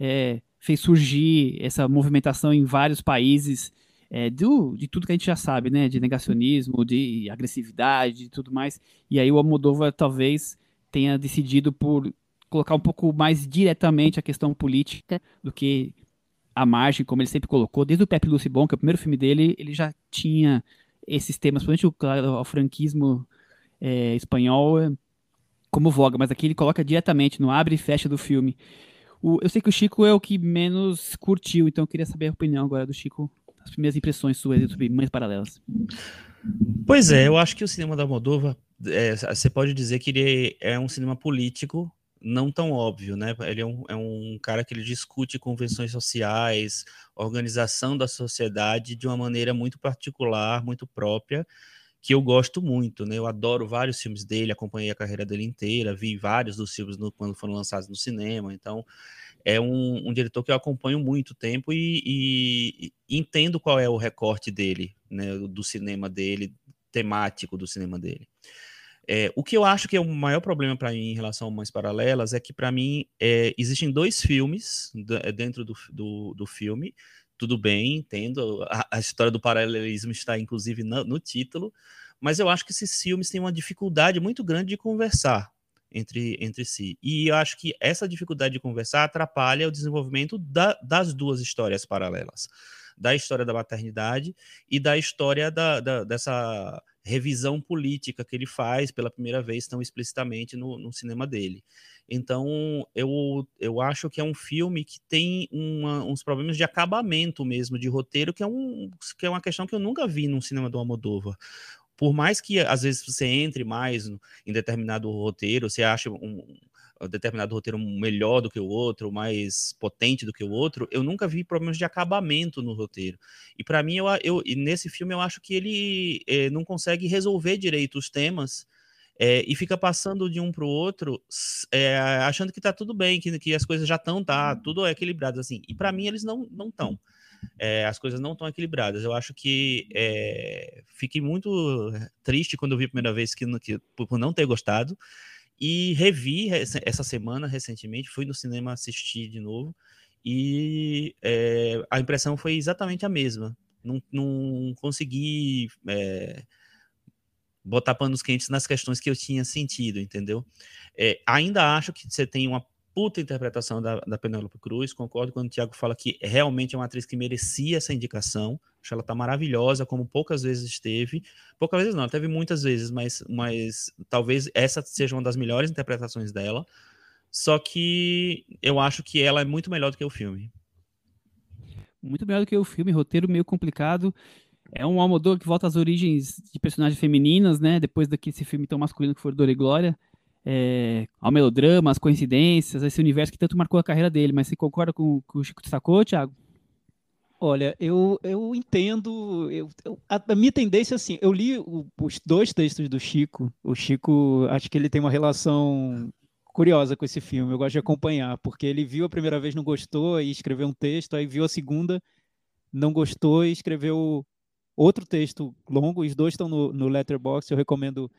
é, fez surgir essa movimentação em vários países é, do, de tudo que a gente já sabe, né? De negacionismo, de agressividade e tudo mais. E aí o Almodóvar talvez tenha decidido por colocar um pouco mais diretamente a questão política do que a margem, como ele sempre colocou, desde o Pepe Lucibon, que é o primeiro filme dele, ele já tinha esses temas, principalmente o, o franquismo é, espanhol é, como voga, mas aqui ele coloca diretamente no abre e fecha do filme. O, eu sei que o Chico é o que menos curtiu, então eu queria saber a opinião agora do Chico, as primeiras impressões suas sobre Mães Paralelas. Pois é, eu acho que o cinema da Moldova, é, você pode dizer que ele é um cinema político, não tão óbvio, né? Ele é um, é um cara que ele discute convenções sociais, organização da sociedade de uma maneira muito particular, muito própria, que eu gosto muito, né? Eu adoro vários filmes dele, acompanhei a carreira dele inteira, vi vários dos filmes no, quando foram lançados no cinema, então é um, um diretor que eu acompanho muito tempo e, e, e entendo qual é o recorte dele, né? Do cinema dele, temático do cinema dele. É, o que eu acho que é o maior problema para mim em relação a Mães Paralelas é que, para mim, é, existem dois filmes é, dentro do, do, do, filme. Tudo bem, entendo. A, a, história do paralelismo está, inclusive, no, no, título. Mas eu acho que esses filmes têm uma dificuldade muito grande de conversar entre, entre si. E eu acho que essa dificuldade de conversar atrapalha o desenvolvimento da, das duas histórias paralelas. Da história da maternidade e da história da, da dessa revisão política que ele faz pela primeira vez tão explicitamente no, no cinema dele. Então, eu, eu acho que é um filme que tem uma, uns problemas de acabamento mesmo, de roteiro, que é, um, que é uma questão que eu nunca vi num cinema do Almodóvar. Por mais que, às vezes, você entre mais em determinado roteiro, você acha um, determinado roteiro melhor do que o outro, mais potente do que o outro, eu nunca vi problemas de acabamento no roteiro. E para mim, eu, eu, nesse filme, eu acho que ele é, não consegue resolver direito os temas é, e fica passando de um para o outro, é, achando que está tudo bem, que, que as coisas já estão, tá, tudo é equilibrado assim. E para mim, eles não não estão. É, as coisas não estão equilibradas. Eu acho que fiquei muito triste quando eu vi a primeira vez que, que por não ter gostado. E revi essa semana, recentemente, fui no cinema assistir de novo, e é, a impressão foi exatamente a mesma. Não, não consegui é, botar panos quentes nas questões que eu tinha sentido, entendeu? É, ainda acho que você tem uma puta interpretação da, da Penélope Cruz. Concordo quando o Thiago fala que realmente é uma atriz que merecia essa indicação. Acho que ela tá maravilhosa, como poucas vezes esteve. Poucas vezes não, teve muitas vezes, mas, mas talvez essa seja uma das melhores interpretações dela. Só que eu acho que ela é muito melhor do que o filme. Muito melhor do que o filme, roteiro meio complicado. É um Almodóvar que volta às origens de personagens femininas, né? Depois daquele filme tão masculino que foi Dor e Glória. É, ao melodrama, às coincidências, a esse universo que tanto marcou a carreira dele. Mas você concorda com, com o Chico destacou, Thiago? Olha, eu, eu entendo. Eu, eu, a, a, minha tendência, assim, eu li o, os dois textos do Chico. O Chico, acho que ele tem uma relação curiosa com esse filme. Eu gosto de acompanhar, porque ele viu a primeira vez, não gostou, e escreveu um texto, aí viu a segunda, não gostou e escreveu outro texto longo. Os dois estão no, no Letterboxd, eu recomendo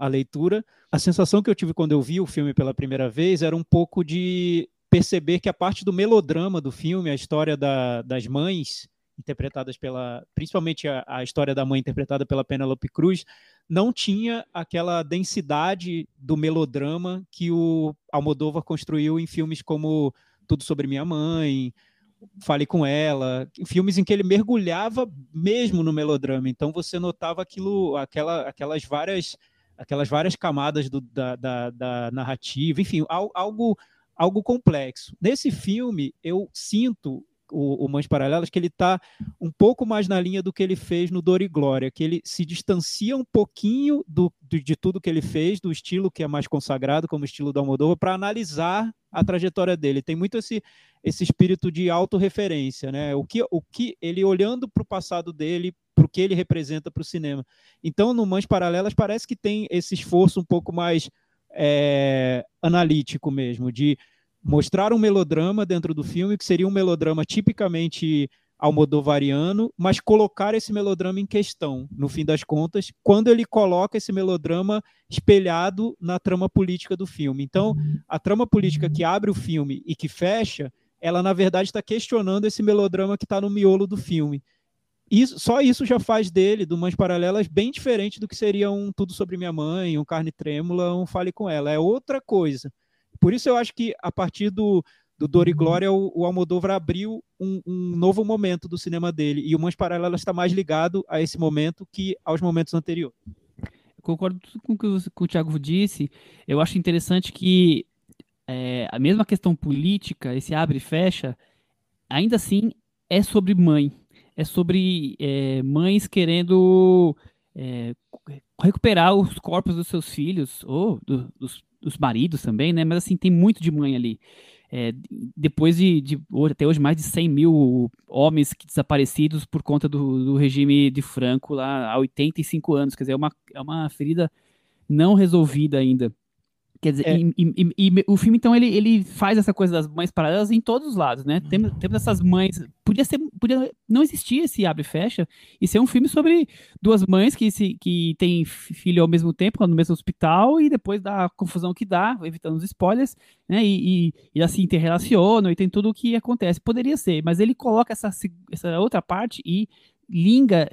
a leitura. A sensação que eu tive quando eu vi o filme pela primeira vez era um pouco de perceber que a parte do melodrama do filme, a história da, das mães, interpretadas pela. principalmente a, a, história da mãe interpretada pela Penelope Cruz, não tinha aquela densidade do melodrama que o Almodóvar construiu em filmes como Tudo Sobre Minha Mãe, Fale com Ela, filmes em que ele mergulhava mesmo no melodrama. Então você notava aquilo, aquela, aquelas várias aquelas várias camadas do, da, da, da, narrativa, enfim, algo, algo complexo. Nesse filme, eu sinto o, o Mães Paralelas que ele está um pouco mais na linha do que ele fez no Dor e Glória, que ele se distancia um pouquinho do, do de tudo que ele fez, do estilo que é mais consagrado, como o estilo do Almodóvar, para analisar a trajetória dele. Tem muito esse, esse espírito de autorreferência, né? O que, o que ele olhando para o passado dele, para o que ele representa para o cinema. Então, no Mães Paralelas, parece que tem esse esforço um pouco mais é, analítico mesmo, de mostrar um melodrama dentro do filme, que seria um melodrama tipicamente almodovariano, mas colocar esse melodrama em questão, no fim das contas, quando ele coloca esse melodrama espelhado na trama política do filme. Então, a trama política que abre o filme e que fecha, ela na verdade está questionando esse melodrama que está no miolo do filme. Isso, só isso já faz dele, do Mães Paralelas, bem diferente do que seria um Tudo Sobre Minha Mãe, um Carne Trêmula, um Fale Com Ela. É outra coisa. Por isso eu acho que a partir do, do Dor e Glória, o, o Almodóvar abriu um, um, novo momento do cinema dele. E o Mães Paralelas está mais ligado a esse momento que aos momentos anteriores. Eu concordo com o que o, com o Thiago disse. Eu acho interessante que é, a mesma questão política, esse abre e fecha, ainda assim é sobre mãe é sobre é, mães querendo é, recuperar os corpos dos seus filhos, ou do, dos, dos, maridos também, né? Mas assim, tem muito de mãe ali. É, depois de, de, até hoje, mais de 100 mil homens desaparecidos por conta do, do, regime de Franco lá há 85 anos. Quer dizer, é uma, é uma ferida não resolvida ainda. Quer dizer, é. e, e, e, o filme, então, ele, ele faz essa coisa das mães paralelas em todos os lados, né? Temos, temos essas mães. Podia ser. Podia não existir esse abre e fecha e ser um filme sobre duas mães que, se, que têm filho ao mesmo tempo, no mesmo hospital, e depois da confusão que dá, evitando os spoilers, né? E, e, e assim interrelacionam e tem tudo o que acontece. Poderia ser, mas ele coloca essa, essa outra parte e liga,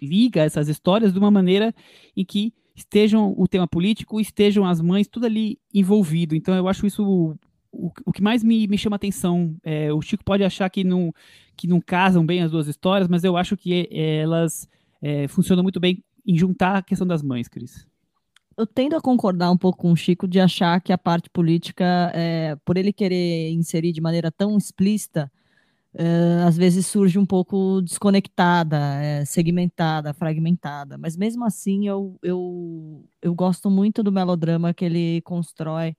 liga essas histórias de uma maneira em que estejam o tema político, estejam as mães, tudo ali envolvido. Então eu acho isso o, o que mais me, me chama atenção. É, o Chico pode achar que não, que não casam bem as duas histórias, mas eu acho que é, elas é, funcionam muito bem em juntar a questão das mães, Cris. Eu tendo a concordar um pouco com o Chico de achar que a parte política, é, por ele querer inserir de maneira tão explícita, uh, às vezes surge um pouco desconectada, é, segmentada, fragmentada. Mas mesmo assim, eu, eu, eu gosto muito do melodrama que ele constrói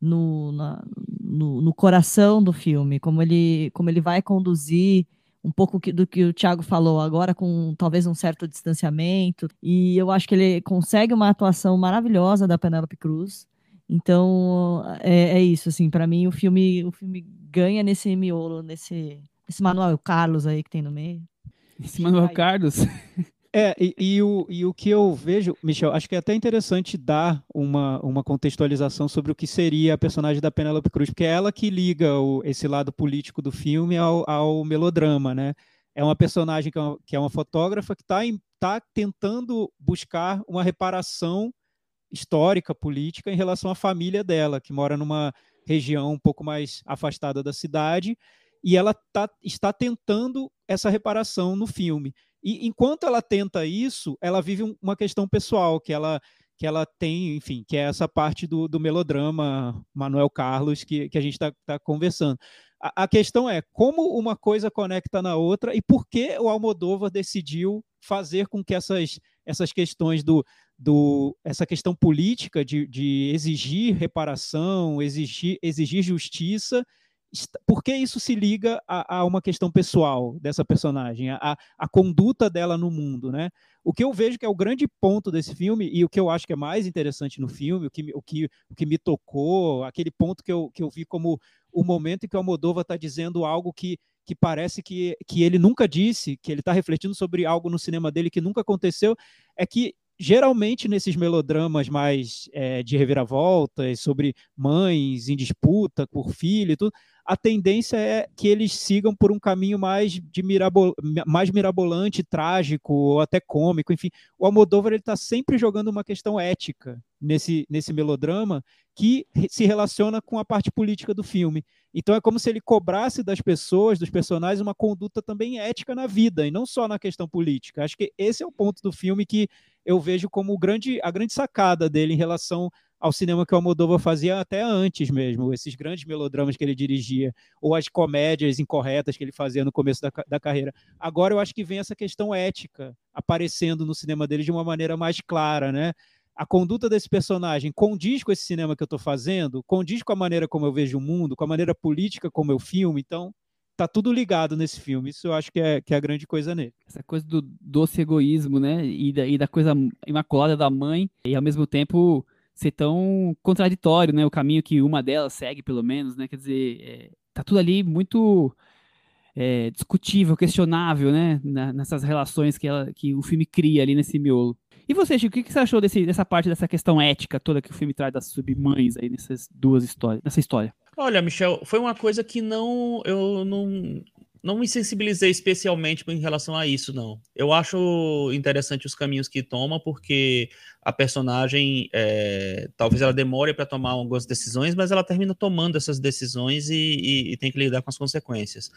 no, na, no, no, coração do filme, como ele, como ele vai conduzir um pouco do que o Thiago falou agora, com talvez um certo distanciamento. E eu acho que ele consegue uma atuação maravilhosa da Penélope Cruz. Então é, é isso, assim, para mim o filme, o filme ganha nesse miolo, nesse, nesse Manuel Carlos aí que tem no meio. Esse Manuel Carlos. É, e, e, o, e o que eu vejo, Michel, acho que é até interessante dar uma, uma contextualização sobre o que seria a personagem da Penélope Cruz, porque é ela que liga o, esse lado político do filme ao, ao melodrama, né? É uma personagem que é uma, que é uma fotógrafa que está tá tentando buscar uma reparação histórica, política, em relação à família dela, que mora numa região um pouco mais afastada da cidade, e ela tá, está tentando essa reparação no filme. E enquanto ela tenta isso, ela vive uma questão pessoal, que ela, que ela tem, enfim, que é essa parte do, do melodrama Manuel Carlos que, que a gente está tá conversando. A, a, questão é como uma coisa conecta na outra e por que o Almodóvar decidiu fazer com que essas, essas questões do, do essa questão política de, de exigir reparação, exigir, exigir justiça, por que isso se liga a, a, uma questão pessoal dessa personagem, a, a conduta dela no mundo, né? O que eu vejo que é o grande ponto desse filme e o que eu acho que é mais interessante no filme, o que, o que, o que me tocou, aquele ponto que eu, que eu vi como o momento em que o Almodóvar está dizendo algo que, que parece que, que ele nunca disse, que ele está refletindo sobre algo no cinema dele que nunca aconteceu, é que geralmente nesses melodramas mais é, de reviravoltas, sobre mães em disputa por filho e tudo, a tendência é que eles sigam por um caminho mais de mirabol, mais mirabolante, trágico ou até cômico, enfim. O Almodóvar está sempre jogando uma questão ética nesse, nesse melodrama que se relaciona com a parte política do filme. Então é como se ele cobrasse das pessoas, dos personagens, uma conduta também ética na vida e não só na questão política. Acho que esse é o ponto do filme que eu vejo como grande, a grande sacada dele em relação ao cinema que o Almodóvar fazia até antes mesmo, esses grandes melodramas que ele dirigia, ou as comédias incorretas que ele fazia no começo da, da carreira. Agora eu acho que vem essa questão ética aparecendo no cinema dele de uma maneira mais clara, né? A conduta desse personagem condiz com esse cinema que eu estou fazendo, condiz com a maneira como eu vejo o mundo, com a maneira política como eu filmo, então tá tudo ligado nesse filme. Isso eu acho que é, que é a grande coisa nele. Essa coisa do doce egoísmo, né? E da, e da coisa imaculada da mãe, e ao mesmo tempo ser tão contraditório, né? O caminho que uma delas segue, pelo menos, né? Quer dizer, é, tá tudo ali muito é, discutível, questionável, né? Na, nessas relações que, ela, que o filme cria ali nesse miolo. E você, Chico, o que, você achou desse, dessa parte dessa questão ética toda que o filme traz das submães aí nessas duas histórias, nessa história? Olha, Michel, foi uma coisa que não eu não não me sensibilizei especialmente em relação a isso, não. Eu acho interessante os caminhos que toma, porque a personagem, é, talvez ela demore para tomar algumas decisões, mas ela termina tomando essas decisões e, e, e, tem que lidar com as consequências.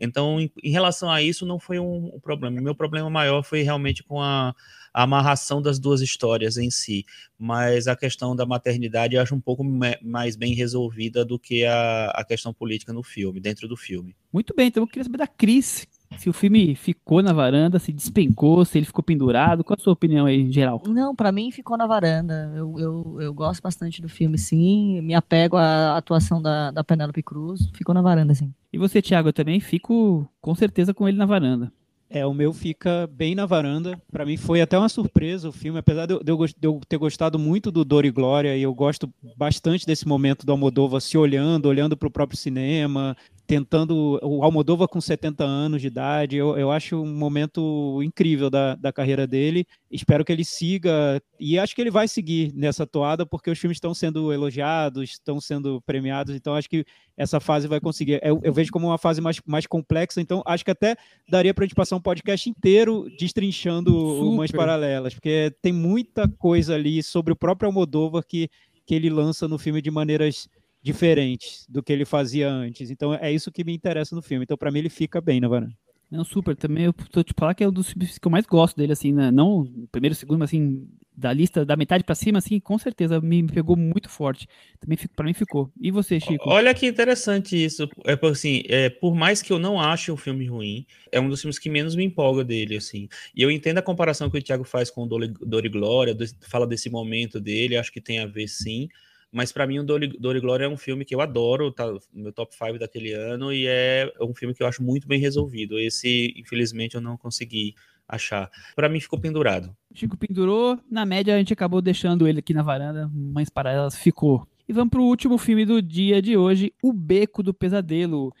Então, em, em relação a isso, não foi um, um problema. O meu problema maior foi realmente com a, a amarração das duas histórias em si, mas a questão da maternidade eu acho um pouco mais bem resolvida do que a, a questão política no filme, dentro do filme. Muito bem, então eu queria saber da Cris, se o filme ficou na varanda, se despencou, se ele ficou pendurado. Qual a sua opinião aí, em geral? Não, para mim ficou na varanda. Eu, eu, eu gosto bastante do filme, sim. Me apego à atuação da, da Penélope Cruz. Ficou na varanda, sim. E você, Thiago, eu também fico com certeza com ele na varanda. É, o meu fica bem na varanda. Para mim foi até uma surpresa o filme, apesar de eu, de eu, ter gostado muito do Dor e Glória, e eu gosto bastante desse momento do Almodóvar se olhando, olhando para o próprio cinema, tentando. O Almodóvar com 70 anos de idade, eu, eu acho um momento incrível da, da carreira dele. Espero que ele siga, e acho que ele vai seguir nessa toada, porque os filmes estão sendo elogiados, estão sendo premiados, então acho que essa fase vai conseguir. Eu, eu vejo como uma fase mais, mais complexa, então acho que até daria para a gente passar um podcast inteiro destrinchando Super. Mães Paralelas, porque tem muita coisa ali sobre o próprio Almodóvar que, que ele lança no filme de maneiras diferentes do que ele fazia antes. Então é isso que me interessa no filme. Então para mim ele fica bem na varanda. Não, super. Também eu tô te falar que é um dos filmes que eu mais gosto dele, assim, né? Não o primeiro, segundo, mas assim, da lista, da metade para cima, assim, com certeza me pegou muito forte. Também para mim ficou. E você, Chico? Olha que interessante isso. É assim, é, por mais que eu não ache o filme ruim, é um dos filmes que menos me empolga dele, assim. E eu entendo a comparação que o Thiago faz com o Dor e Glória, fala desse momento dele, acho que tem a ver sim. Mas para mim, o Dor e Glória é um filme que eu adoro, tá no meu top 5 daquele ano, e é um filme que eu acho muito bem resolvido. Esse, infelizmente, eu não consegui achar. Para mim, ficou pendurado. Chico pendurou, na média, a gente acabou deixando ele aqui na varanda, Mães Paralelas ficou. E vamos para o último filme do dia de hoje, O Beco do Pesadelo.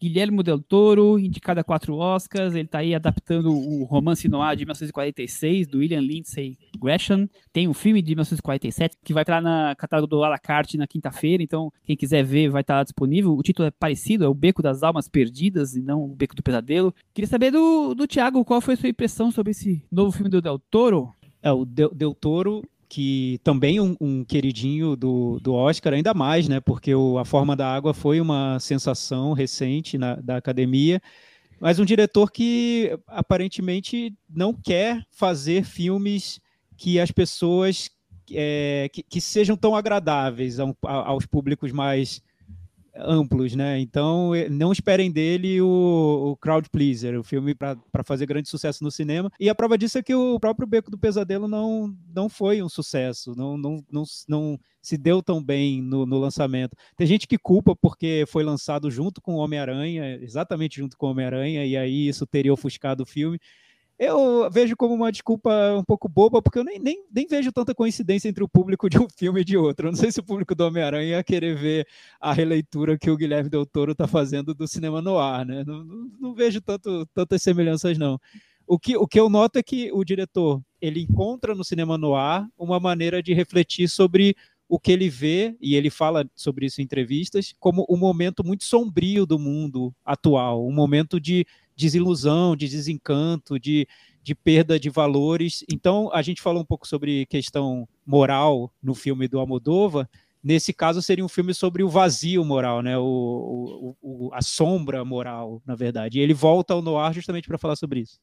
Guilherme Del Toro, indicado a quatro Oscars, ele está aí adaptando o romance noir de 1946, do William Lindsay Gresham. Tem um filme de 1947 que vai estar na catálogo do Alacarte na quinta-feira, então quem quiser ver vai estar disponível. O título é parecido, é O Beco das Almas Perdidas e não O Beco do Pesadelo. Queria saber do, do Thiago, qual foi a sua impressão sobre esse novo filme do Del Toro? É, o Del, Del Toro que também um, um, queridinho do, do Oscar, ainda mais, né? Porque o, A Forma da Água foi uma sensação recente na, da academia, mas um diretor que aparentemente não quer fazer filmes que as pessoas é, que, que, sejam tão agradáveis a, a, aos públicos mais amplos, né? Então, não esperem dele o, o crowd pleaser, o filme para fazer grande sucesso no cinema. E a prova disso é que o próprio Beco do Pesadelo não, não foi um sucesso, não, não, não, não se deu tão bem no, no lançamento. Tem gente que culpa porque foi lançado junto com o Homem-Aranha, exatamente junto com o Homem-Aranha, e aí isso teria ofuscado o filme eu vejo como uma desculpa um pouco boba, porque eu nem, nem, nem vejo tanta coincidência entre o público de um filme e de outro. Eu não sei se o público do Homem-Aranha ia querer ver a releitura que o Guilherme Del Toro está fazendo do cinema no ar, né? Não, não, não, vejo tanto, tantas semelhanças, não. O que, o que eu noto é que o diretor ele encontra no cinema no ar uma maneira de refletir sobre o que ele vê, e ele fala sobre isso em entrevistas, como um momento muito sombrio do mundo atual, um momento de desilusão, de desencanto, de, de perda de valores. Então, a gente falou um pouco sobre questão moral no filme do Almodóvar. Nesse caso, seria um filme sobre o vazio moral, né? o, o, o a sombra moral, na verdade. E ele volta ao noir justamente para falar sobre isso.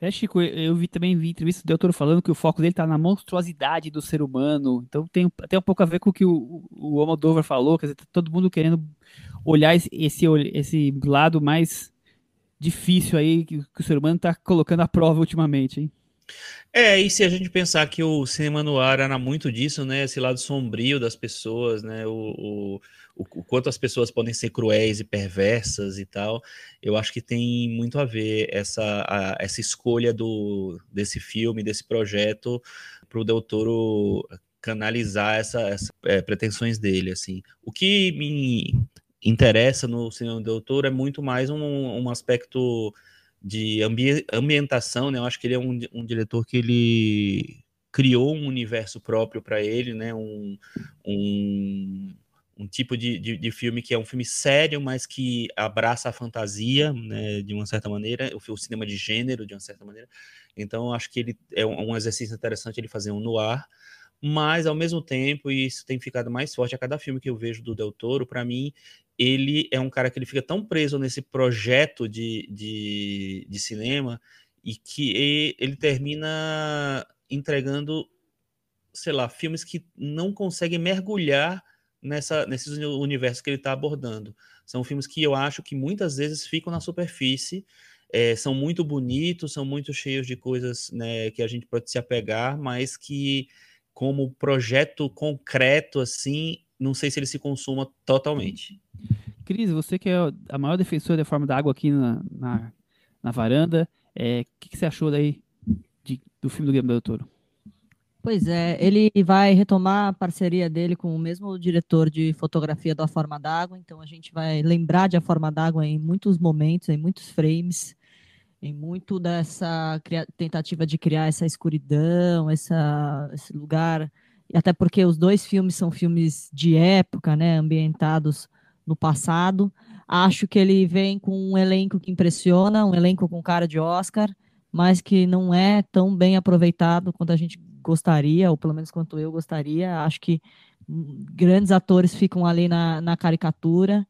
É, Chico, eu vi também vi entrevista do autor falando que o foco dele está na monstruosidade do ser humano. Então tem até um pouco a ver com o que o, o Almodóvar falou, quer dizer, tá todo mundo querendo olhar esse, esse lado mais difícil aí que, o ser humano está colocando à prova ultimamente, hein? É, e se a gente pensar que o cinema no ar era muito disso, né? Esse lado sombrio das pessoas, né? O, o, o, quanto as pessoas podem ser cruéis e perversas e tal. Eu acho que tem muito a ver essa, a, essa escolha do, desse filme, desse projeto, para o Del Toro canalizar essa, essa é, pretensões dele, assim. O que me interessa no cinema do autor é muito mais um, um aspecto de ambi ambientação, né? Eu acho que ele é um, um diretor que ele criou um universo próprio para ele, né? Um, um, um tipo de, de, de, filme que é um filme sério, mas que abraça a fantasia, né? De uma certa maneira, o, o cinema de gênero, de uma certa maneira. Então, acho que ele é um, um exercício interessante ele fazer um noir, mas ao mesmo tempo, e isso tem ficado mais forte a cada filme que eu vejo do Del Toro, para mim, ele é um cara que ele fica tão preso nesse projeto de, de, de cinema e que ele termina entregando, sei lá, filmes que não conseguem mergulhar nessa, nesses universos que ele está abordando. São filmes que eu acho que muitas vezes ficam na superfície, é, são muito bonitos, são muito cheios de coisas né, que a gente pode se apegar, mas que, como projeto concreto, assim, não sei se ele se consuma totalmente. Cris, você que é a maior defensora da forma da água aqui na, na, na varanda, o é, que, que, você achou daí de, do filme do Guilherme Del Toro? Pois é, ele vai retomar a parceria dele com o mesmo diretor de fotografia da Forma d'Água, então a gente vai lembrar de A Forma d'Água em muitos momentos, em muitos frames, em muito dessa tentativa de criar essa escuridão, essa, esse lugar até porque os dois filmes são filmes de época, né, ambientados no passado. Acho que ele vem com um elenco que impressiona, um elenco com cara de Oscar, mas que não é tão bem aproveitado quanto a gente gostaria, ou pelo menos quanto eu gostaria. Acho que grandes atores ficam ali na, na caricatura.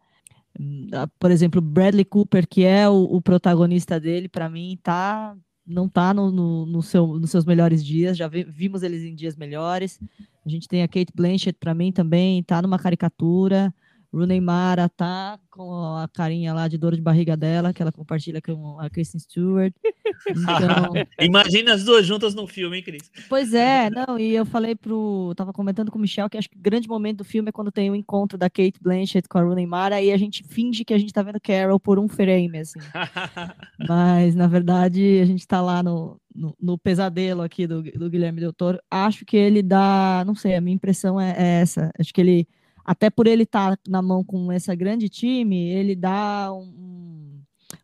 Por exemplo, Bradley Cooper, que é o, o protagonista dele, para mim, tá não está no, no, no seu, nos seus melhores dias, já vi, vimos eles em dias melhores. A gente tem a Kate Blanchett, para mim também, está numa caricatura. Rooney Mara tá com a carinha lá de dor de barriga dela, que ela compartilha com a Kristen Stewart. Então... Imagina as duas juntas no filme, hein, Cris? Pois é, não, e eu falei pro. Tava comentando com o Michel que acho que o grande momento do filme é quando tem o um encontro da Kate Blanchett com a Rooney Mara e a gente finge que a gente tá vendo Carol por um frame, assim. Mas, na verdade, a gente tá lá no, no, no, pesadelo aqui do, do Guilherme Del Toro. Acho que ele dá. Não sei, a minha impressão é, é essa. Acho que ele até por ele estar tá na mão com esse grande time, ele dá um,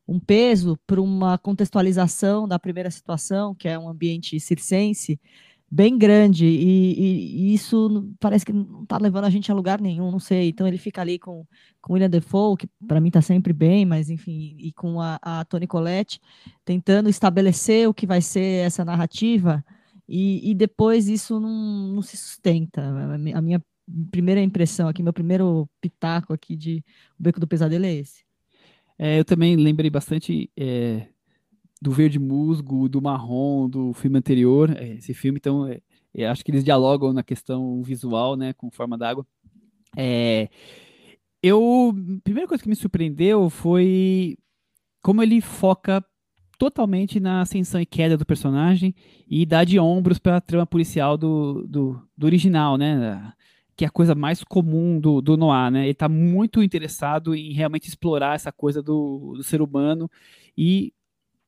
um peso para uma contextualização da primeira situação, que é um ambiente circense, bem grande, e, e, e isso parece que não está levando a gente a lugar nenhum, não sei. Então ele fica ali com, com William Defoe, que para mim está sempre bem, mas enfim, e com a, a Toni Collette, tentando estabelecer o que vai ser essa narrativa, e, e depois isso não, não se sustenta. A minha primeira impressão aqui, meu primeiro pitaco aqui de O Beco do Pesadelo é esse. É, eu também lembrei bastante é, do verde musgo, do marrom, do filme anterior. É, esse filme, então, é, é, acho que eles dialogam na questão visual, né, com forma d'água. É, Eu, a primeira coisa que me surpreendeu foi como ele foca totalmente na ascensão e queda do personagem e dá de ombros para a trama policial do, do, do, original, né? Que é a coisa mais comum do, do né? Ele está muito interessado em realmente explorar essa coisa do, do ser humano e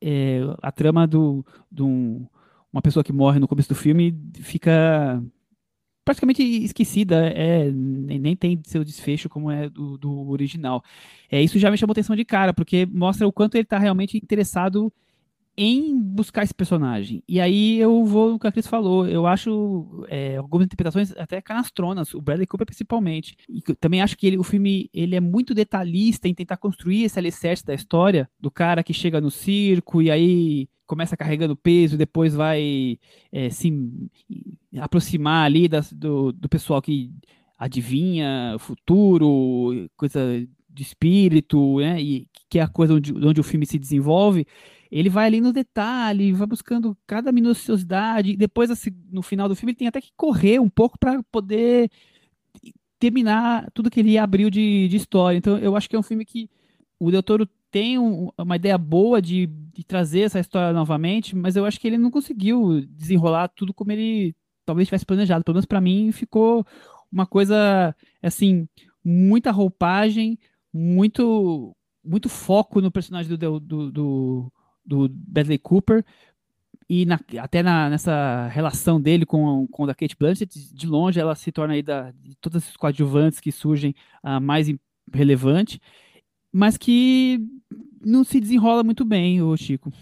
é, a trama do, do uma pessoa que morre no começo do filme fica praticamente esquecida, é, nem tem seu desfecho como é do, do original. É, isso já me chamou atenção de cara, porque mostra o quanto ele está realmente interessado em buscar esse personagem. E aí eu vou no que a Cris falou. Eu acho é, algumas interpretações até canastronas, o Bradley Cooper principalmente. E também acho que ele, o filme ele é muito detalhista em tentar construir esse alicerce da história do cara que chega no circo e aí começa carregando peso, depois vai é, se aproximar ali das, do, do pessoal que adivinha o futuro, coisa de espírito, né? E que é a coisa onde, onde o filme se desenvolve ele vai ali no detalhe, vai buscando cada minuciosidade. Depois, assim, no final do filme, ele tem até que correr um pouco para poder terminar tudo que ele abriu de, de, história. Então, eu acho que é um filme que o Del Toro tem um, uma ideia boa de, de, trazer essa história novamente, mas eu acho que ele não conseguiu desenrolar tudo como ele talvez tivesse planejado. Pelo menos para mim, ficou uma coisa, assim, muita roupagem, muito muito foco no personagem do, do, do, do Bradley Cooper e na, até na, nessa relação dele com, com a Kate Blanchett, de longe ela se torna aí da, de todos esses coadjuvantes que surgem a mais relevante, mas que não se desenrola muito bem, o Chico.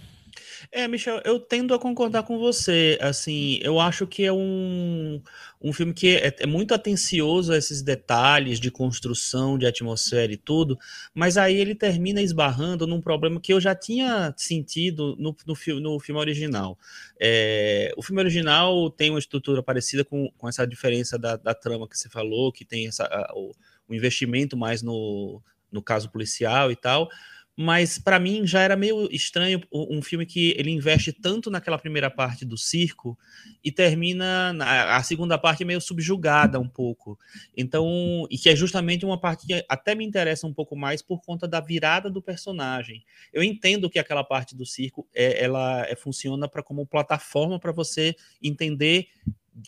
É, Michel, eu tendo a concordar com você. Assim, eu acho que é um, um filme que é, é, muito atencioso a esses detalhes de construção, de atmosfera e tudo, mas aí ele termina esbarrando num problema que eu já tinha sentido no, no, filme, no filme original. É, o filme original tem uma estrutura parecida com, com essa diferença da, da trama que você falou, que tem essa, a, o, o investimento mais no, no caso policial e tal mas para mim já era meio estranho um filme que ele investe tanto naquela primeira parte do circo e termina na, a segunda parte meio subjugada um pouco. Então, e que é justamente uma parte que até me interessa um pouco mais por conta da virada do personagem. Eu entendo que aquela parte do circo é, ela é, funciona para como plataforma para você entender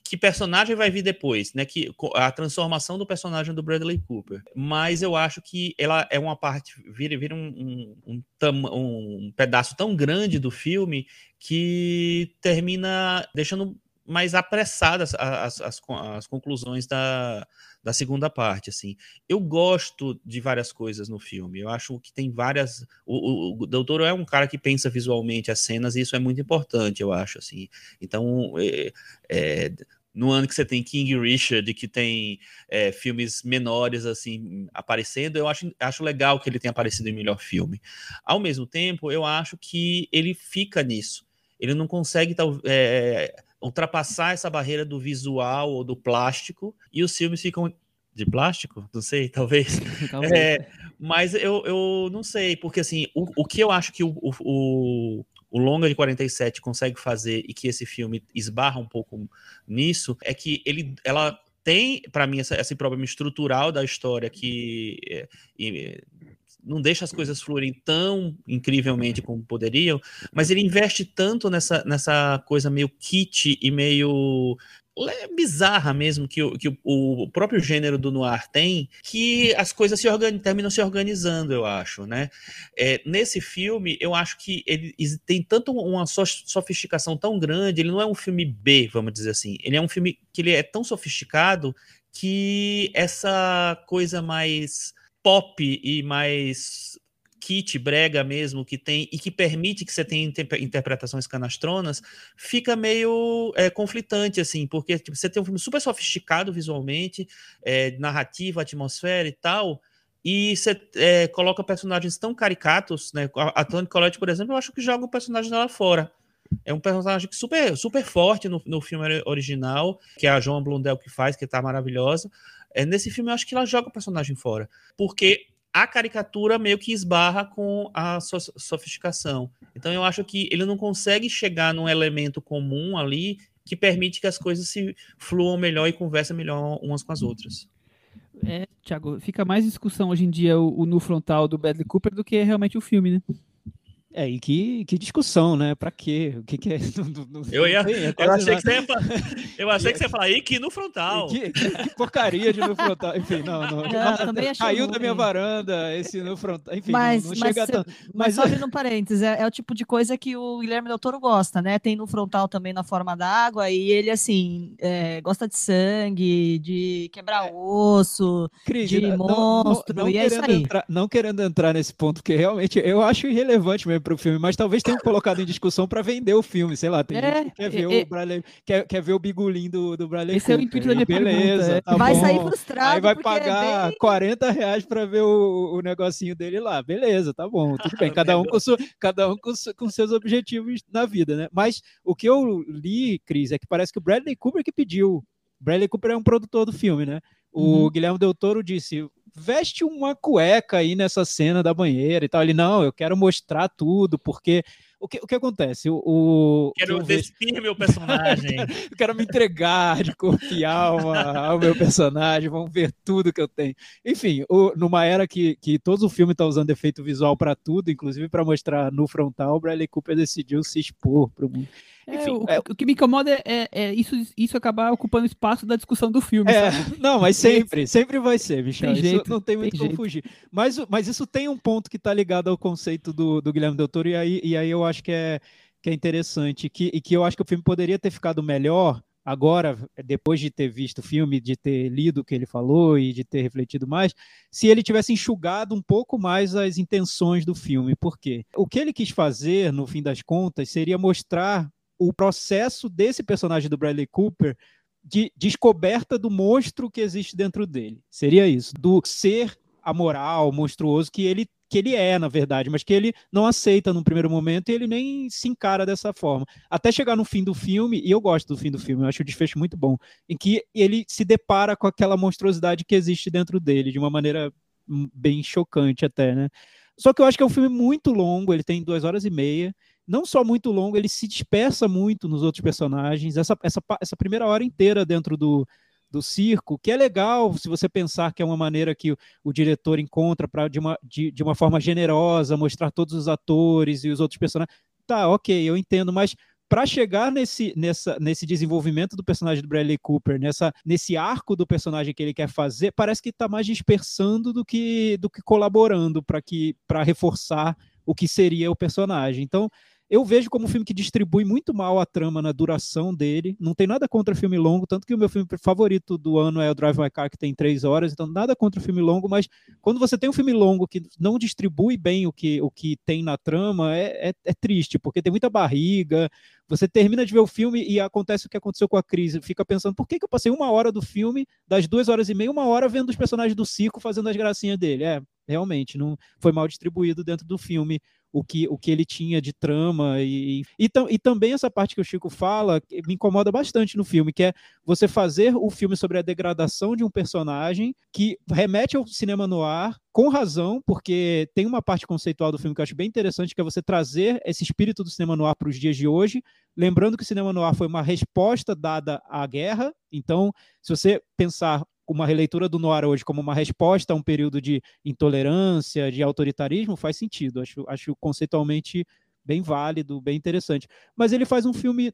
que personagem vai vir depois, né? Que a transformação do personagem do Bradley Cooper. Mas eu acho que ela é uma parte, vira, vira um, um, um, um pedaço tão grande do filme que termina deixando mais apressadas as, as, as, conclusões da, da segunda parte, assim. Eu gosto de várias coisas no filme. Eu acho que tem várias. O, o, o Doutor é um cara que pensa visualmente as cenas e isso é muito importante, eu acho, assim. Então, é, é, no ano que você tem King Richard, que tem é, filmes menores assim aparecendo, eu acho, acho legal que ele tenha aparecido em melhor filme. Ao mesmo tempo, eu acho que ele fica nisso. Ele não consegue é, ultrapassar essa barreira do visual ou do plástico, e os filmes ficam de plástico? Não sei, talvez. talvez. É, mas eu, eu não sei, porque assim, o, o que eu acho que o, o, o longa de 47 consegue fazer e que esse filme esbarra um pouco nisso é que ele, ela tem, para mim, essa, esse problema estrutural da história que é, não deixa as coisas fluírem tão incrivelmente como poderiam, mas ele investe tanto nessa, nessa coisa meio kit e meio bizarra mesmo que, o, que o, próprio gênero do noir tem, que as coisas se terminam se organizando, eu acho, né? É, nesse filme, eu acho que ele tem tanto uma sofisticação tão grande, ele não é um filme B, vamos dizer assim, ele é um filme que ele é tão sofisticado que essa coisa mais pop e mais kit brega mesmo que tem e que permite que você tenha interpretações canastronas, fica meio é, conflitante, assim, porque tipo, você tem um filme super sofisticado visualmente, é, narrativa, atmosfera e tal, e você é, coloca personagens tão caricatos, né? A, Toni Collette, por exemplo, eu acho que joga o personagem dela fora. É um personagem super, super forte no, no filme original, que é a Joan Blundell que faz, que tá maravilhosa. É, nesse filme, eu acho que ela joga o personagem fora. Porque a caricatura meio que esbarra com a sofisticação. Então, eu acho que ele não consegue chegar num elemento comum ali que permite que as coisas se fluam melhor e conversem melhor umas com as outras. É, Thiago, fica mais discussão hoje em dia o, o no frontal do Bradley Cooper do que realmente o filme, né? É, e que, que discussão, né? Pra quê? O que, que é? Não, não, Eu, ia, é eu achei que você ia falar, eu achei que você ia falar aí que no frontal. Que, que- que porcaria de no frontal. Enfim, não, não. Não, também achei Caiu da minha varanda esse no frontal. Enfim, Mas, não, não mas, chega tanto. mas Mas só abrindo um parênteses, é, é o tipo de coisa que o Guilherme Del Toro gosta, né? Tem no frontal também na forma d'água, e ele, assim, é, gosta de sangue, de quebrar osso. Cris, de não- não- monstro, não, e é isso querendo aí. entrar, não querendo entrar nesse ponto, porque realmente eu acho irrelevante mesmo pro filme, mas talvez tenham colocado em discussão para vender o filme, sei lá, tem É, gente que quer ver, é, o Bradley, quer, quer ver o bigulinho do, do Bradley Esse é o Cooper, intuito da minha e beleza, pergunta, é. tá vai bom. sair frustrado. Aí vai é pagar bem- 40 reais para ver o, o negocinho dele lá. Beleza, tá bom, tudo bem. Cada um, com, su- cada um com, su- com seus objetivos na vida, né? Mas o que eu li, Cris, é que parece que o Bradley Cooper que pediu. Bradley Cooper é um produtor do filme, né? O Uhum. Guilherme Del Toro disse: veste uma cueca aí nessa cena da banheira e tal. Ele, não, eu quero mostrar tudo, porque. O que, o que acontece? O, o que Quero eu vejo- despir meu personagem. eu quero me entregar de corpo e alma ao meu personagem, vão ver tudo que eu tenho. Enfim, o- numa era que, que todo o filme está usando efeito visual para tudo, inclusive para mostrar no frontal, o Bradley Cooper decidiu se expor para o mundo. É, Enfim, o, é- o que me incomoda é, é- é isso, isso acabar ocupando espaço da discussão do filme. É, não, mas sempre, sempre vai ser, Michel. Tem jeito, não tem muito tem como jeito. fugir. Mas, mas isso tem um ponto que está ligado ao conceito do, do Guilherme Del Toro, e aí, e aí eu acho que é, que é interessante, que, e que eu acho que o filme poderia ter ficado melhor agora, depois de ter visto o filme, de ter lido o que ele falou e de ter refletido mais, se ele tivesse enxugado um pouco mais as intenções do filme. Por quê? O que ele quis fazer, no fim das contas, seria mostrar o processo desse personagem do Bradley Cooper de descoberta do monstro que existe dentro dele. Seria isso, do ser amoral, monstruoso que ele que ele é, na verdade, mas que ele não aceita num primeiro momento e ele nem se encara dessa forma. Até chegar no fim do filme, e eu gosto do fim do filme, eu acho o desfecho muito bom, em que ele se depara com aquela monstruosidade que existe dentro dele, de uma maneira hum, bem chocante até, né? Só que eu acho que é um filme muito longo, ele tem duas horas e meia, não só muito longo, ele se dispersa muito nos outros personagens. Essa, essa, essa primeira hora inteira dentro do, do circo, que é legal se você pensar que é uma maneira que o, o diretor encontra para de uma, de, de uma forma generosa mostrar todos os atores e os outros personagens. Tá, ok, eu entendo, mas para chegar nesse, nessa, nesse desenvolvimento do personagem do Bradley Cooper, nessa, nesse arco do personagem que ele quer fazer, parece que está mais dispersando do que, do que colaborando para reforçar o que seria o personagem. Então, eu vejo como um filme que distribui muito mal a trama na duração dele. Não tem nada contra filme longo, tanto que o meu filme favorito do ano é o Drive My Car, que tem três horas, então nada contra o filme longo, mas quando você tem um filme longo que não distribui bem o que, o que tem na trama, é, é, é triste, porque tem muita barriga. Você termina de ver o filme e acontece o que aconteceu com a crise. Fica pensando, por que, que eu passei uma hora do filme, das duas horas e meia, uma hora vendo os personagens do circo fazendo as gracinhas dele? É, realmente, não foi mal distribuído dentro do filme o que, o que ele tinha de trama e, e, e também essa parte que o Chico fala me incomoda bastante no filme, que é você fazer o filme sobre a degradação de um personagem que remete ao cinema no ar com razão, porque tem uma parte conceitual do filme que eu acho bem interessante, que é você trazer esse espírito do cinema no ar para os dias de hoje, lembrando que o cinema no ar foi uma resposta dada à guerra, então se você pensar uma releitura do noir hoje como uma resposta a um período de intolerância, de autoritarismo, faz sentido. Acho, acho conceitualmente bem válido, bem interessante. Mas ele faz um filme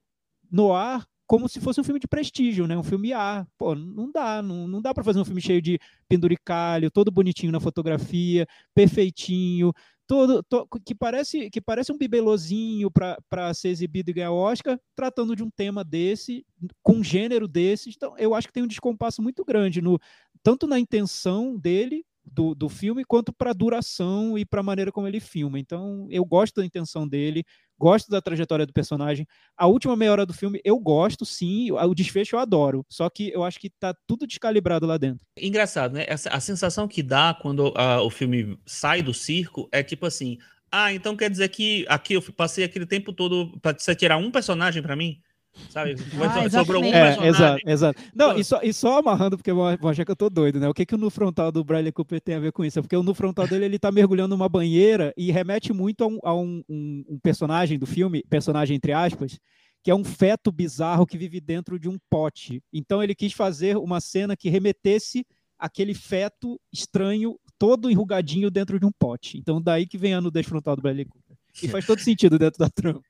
noir como se fosse um filme de prestígio, né? Um filme A. Pô, não dá, não, não dá para fazer um filme cheio de penduricalho, todo bonitinho na fotografia, perfeitinho, todo, to- que parece que parece um bibelozinho para ser exibido e ganhar Oscar, tratando de um tema desse, com um gênero desse. Então, eu acho que tem um descompasso muito grande no tanto na intenção dele do, do filme quanto para a duração e para a maneira como ele filma. Então, eu gosto da intenção dele, gosto da trajetória do personagem. A última meia hora do filme eu gosto, sim. O desfecho eu adoro. Só que eu acho que tá tudo descalibrado lá dentro. Engraçado, né? Essa, a sensação que dá quando ah, o filme sai do circo é tipo assim: ah, então quer dizer que aqui eu passei aquele tempo todo você tirar um personagem pra mim? Sabe? Ah, Sobrou um exatamente. É, exato, exato. Não, e só, e só amarrando, porque vão achar que eu tô doido, né? O que, que o no frontal do Bradley Cooper tem a ver com isso? É porque o no frontal dele ele tá mergulhando numa banheira e remete muito a um, a um- um- um personagem do filme, personagem entre aspas, que é um feto bizarro que vive dentro de um pote. Então ele quis fazer uma cena que remetesse aquele feto estranho, todo enrugadinho dentro de um pote. Então, daí que vem a nudez frontal do Bradley Cooper. E faz todo sentido dentro da trama.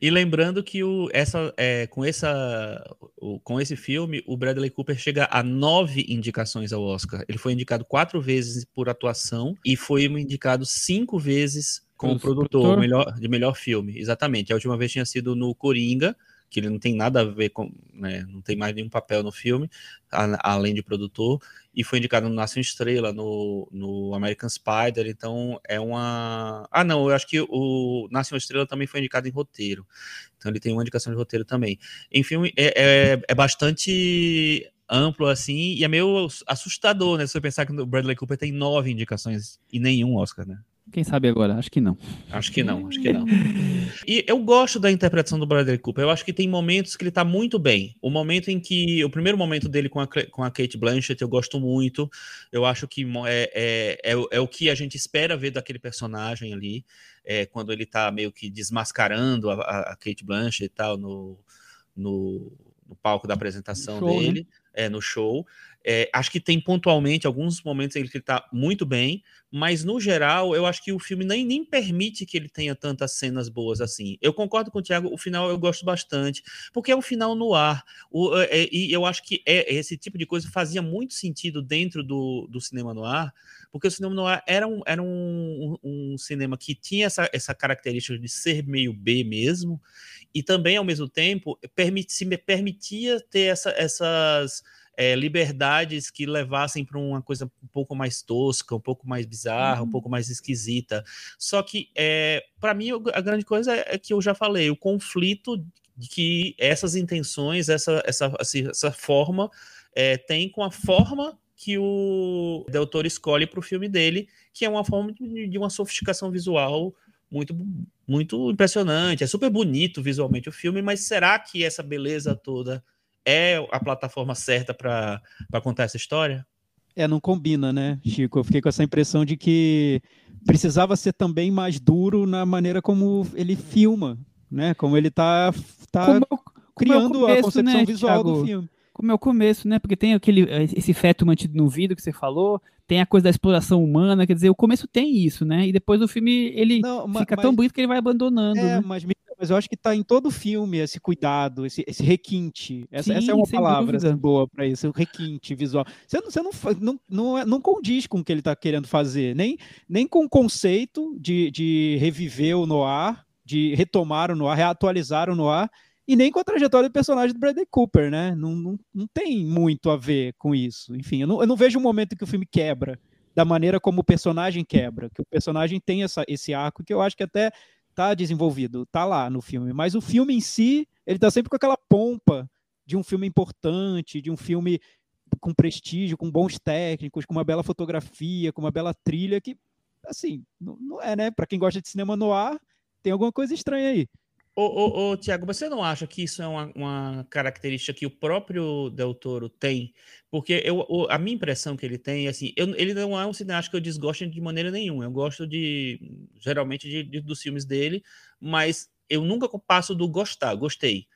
E lembrando que o, essa, é, com, essa, o, com esse filme, o Bradley Cooper chega a nove indicações ao Oscar. Ele foi indicado quatro vezes por atuação e foi indicado cinco vezes como produtor, produtor? Melhor, de melhor filme. Exatamente. A última vez tinha sido no Coringa, que ele não tem nada a ver com, né, não tem mais nenhum papel no filme, a, além de produtor, e foi indicado no Nasce uma Estrela, no, no American Spider, então é uma... Ah, não, eu acho que o Nasce uma Estrela também foi indicado em roteiro, então ele tem uma indicação de roteiro também. Enfim, é, é, é bastante amplo assim, e é meio assustador, né, se você pensar que o Bradley Cooper tem nove indicações e nenhum Oscar, né? Quem sabe agora? Acho que não. Acho que não, acho que não. E eu gosto da interpretação do Bradley Cooper. Eu acho que tem momentos que ele tá muito bem. O momento em que. O primeiro momento dele com a, com a Kate Blanchett eu gosto muito. Eu acho que é, é, é, é o que a gente espera ver daquele personagem ali. É, quando ele tá meio que desmascarando a, a Kate Blanchett e tal no, no, no palco da apresentação show, né? dele. Né? É, no show. É, acho que tem pontualmente alguns momentos em que ele está muito bem, mas no geral eu acho que o filme nem, nem permite que ele tenha tantas cenas boas assim. Eu concordo com o Thiago, o final eu gosto bastante, porque é um final no ar. O, é, é, e eu acho que é, esse tipo de coisa fazia muito sentido dentro do, do cinema no ar, porque o cinema no ar era um, era um, um, cinema que tinha essa, essa característica de ser meio B mesmo, e também ao mesmo tempo permit, se permitia ter essa, essas é, liberdades que levassem para uma coisa um pouco mais tosca, um pouco mais bizarra, uhum. um pouco mais esquisita. Só que, é, para mim, a grande coisa é, é que eu já falei, o conflito de que essas intenções, essa, essa, essa forma, é, tem com a forma que o Del Toro escolhe para o filme dele, que é uma forma de, uma sofisticação visual muito muito impressionante. É super bonito visualmente o filme, mas será que essa beleza toda é a plataforma certa para contar essa história? É, não combina, né, Chico? Eu fiquei com essa impressão de que precisava ser também mais duro na maneira como ele filma, né? Como ele está tá, tá como, criando como começo, a concepção né, visual Thiago? do filme como é o começo, né? Porque tem aquele esse feto mantido no vidro que você falou, tem a coisa da exploração humana, quer dizer, o começo tem isso, né? E depois o filme ele Não, fica mas, tão bonito que ele vai abandonando. É, né? mas, mas eu acho que tá em todo o filme esse cuidado, esse, esse requinte. Essa, Sim, essa é uma palavra assim, boa para isso, o requinte visual. Você, não, você não, não, não, é, não condiz com o que ele está querendo fazer, nem, nem com o conceito de, de reviver o noir, de retomar o noir, reatualizar o noir e nem com a trajetória do personagem do Bradley Cooper, né? Não, não, não tem muito a ver com isso. Enfim, eu não, eu não vejo um momento que o filme quebra da maneira como o personagem quebra, que o personagem tem essa, esse arco que eu acho que até tá desenvolvido, tá lá no filme, mas o filme em si, ele tá sempre com aquela pompa de um filme importante, de um filme com prestígio, com bons técnicos, com uma bela fotografia, com uma bela trilha que assim, não, não é, né? Para quem gosta de cinema no ar, tem alguma coisa estranha aí. Ô, ô, ô, Tiago, você não acha que isso é uma, uma, característica que o próprio Del Toro tem? Porque eu, a minha impressão que ele tem, assim, eu, ele não é um cineasta que eu desgosto de maneira nenhuma. Eu gosto de, geralmente, de, de, dos filmes dele, mas eu nunca passo do gostar, gostei.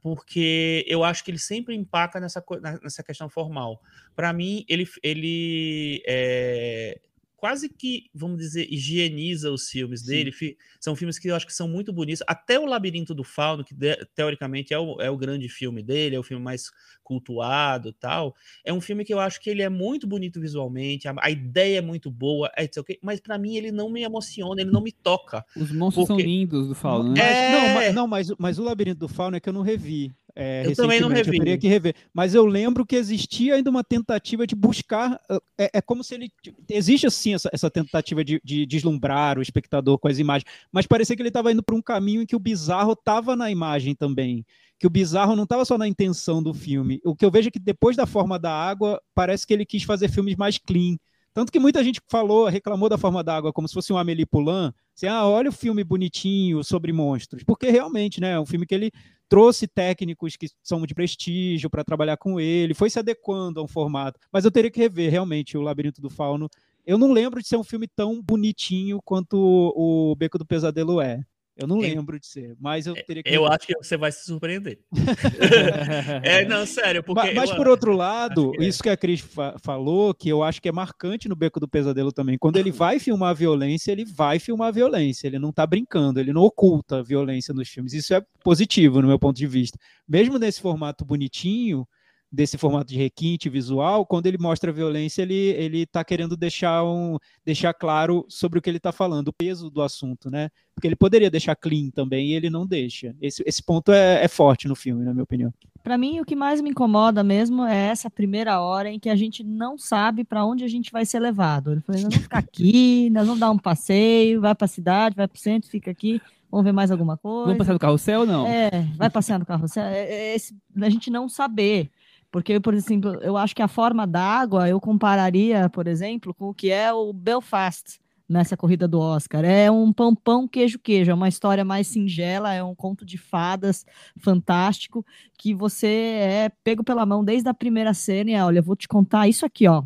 Porque eu acho que ele sempre empaca nessa, nessa questão formal. Para mim, ele, ele é, quase que, vamos dizer, higieniza os filmes Sim. dele. São filmes que eu acho que são muito bonitos. Até o Labirinto do Fauno, que teoricamente é o, é o grande filme dele, é o filme mais cultuado tal. É um filme que eu acho que ele é muito bonito visualmente, a, a ideia é muito boa, é okay, mas para mim ele não me emociona, ele não me toca. Os monstros porque... são lindos do Fauno, né? É... Não, mas, não mas, mas o Labirinto do Fauno é que eu não revi. É, eu também não revi. Eu teria que rever. Mas eu lembro que existia ainda uma tentativa de buscar. É, é como se ele. Existe assim essa, essa tentativa de, de, deslumbrar o espectador com as imagens. Mas parecia que ele estava indo para um caminho em que o bizarro estava na imagem também. Que o bizarro não estava só na intenção do filme. O que eu vejo é que depois da forma da água, parece que ele quis fazer filmes mais clean. Tanto que muita gente falou, reclamou da forma da água como se fosse um Amélie Poulain. Assim, ah, olha o filme bonitinho sobre monstros. Porque realmente, né, é um filme que ele trouxe técnicos que são de prestígio para trabalhar com ele, foi se adequando a um formato. Mas eu teria que rever realmente o Labirinto do Fauno. Eu não lembro de ser um filme tão bonitinho quanto o Beco do Pesadelo é. Eu não Em- lembro de ser, mas eu teria que. Eu acho que você vai se surpreender. é, não, sério, porque. Ma- Mas, eu- por outro lado, que é. isso que a Cris fa- falou, que eu acho que é marcante no Beco do Pesadelo também. Quando ele vai filmar a violência, ele vai filmar a violência. Ele não tá brincando, ele não oculta a violência nos filmes. Isso é positivo, no meu ponto de vista. Mesmo nesse formato bonitinho, desse formato de requinte visual, quando ele mostra a violência, ele, ele tá querendo deixar, um, deixar claro sobre o que ele tá falando, o peso do assunto, né? Porque ele poderia deixar clean também e ele não deixa. Esse, esse ponto é, é forte no filme, na minha opinião. Pra mim, o que mais me incomoda mesmo é essa primeira hora em que a gente não sabe pra onde a gente vai ser levado. Ele falou: nós vamos ficar aqui, nós vamos dar um passeio, vai pra cidade, vai pro centro, fica aqui, vamos ver mais alguma coisa. Vamos passar no carrossel ou não? É, vai passear no carrossel. É, é esse, a gente não saber. Porque, por exemplo, eu acho que a forma d'água eu compararia, por exemplo, com o que é o Belfast nessa corrida do Oscar. É um pão pão queijo queijo, é uma história mais singela, é um conto de fadas fantástico que você é pego pela mão desde a primeira cena e é, olha, eu vou te contar isso aqui, ó.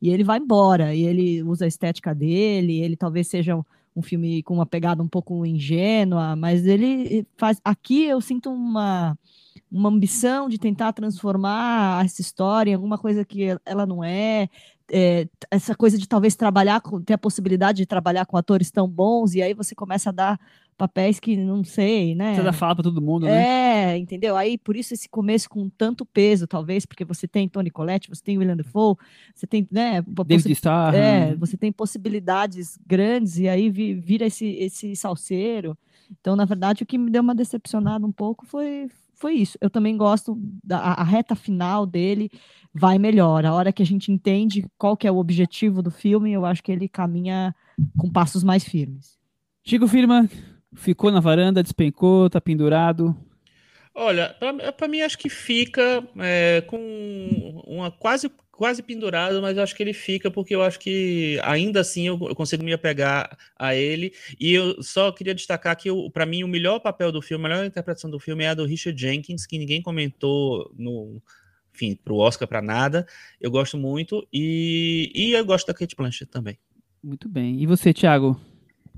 E ele vai embora, e ele usa a estética dele, ele talvez seja um, filme com uma pegada um pouco ingênua, mas ele faz aqui eu sinto uma uma ambição de tentar transformar essa história em alguma coisa que ela não é, é, essa coisa de talvez trabalhar com, ter a possibilidade de trabalhar com atores tão bons, e aí você começa a dar papéis que não sei, né? Você dá fala pra todo mundo, né? É, entendeu? Aí por isso esse começo com tanto peso, talvez, porque você tem Tony Collette, você tem William Dafoe, você tem, né, David Starr. é, você tem possibilidades grandes e aí vi- vira esse, esse salseiro. Então, na verdade, o que me deu uma decepcionada um pouco foi, foi isso. Eu também gosto da a- a reta final dele vai melhor. A hora que a gente entende qual que é o objetivo do filme, eu acho que ele caminha com passos mais firmes. Chico Firma ficou na varanda, despencou, tá pendurado. Olha, pra- pra mim acho que fica é, com uma quase quase pendurado, mas eu acho que ele fica porque eu acho que ainda assim eu, eu consigo me apegar a ele. E eu só queria destacar que para mim o melhor papel do filme, a melhor interpretação do filme é a do Richard Jenkins, que ninguém comentou no enfim, pro Oscar para nada. Eu gosto muito e, e eu gosto da Kate Blanchett também. Muito bem. E você, Thiago?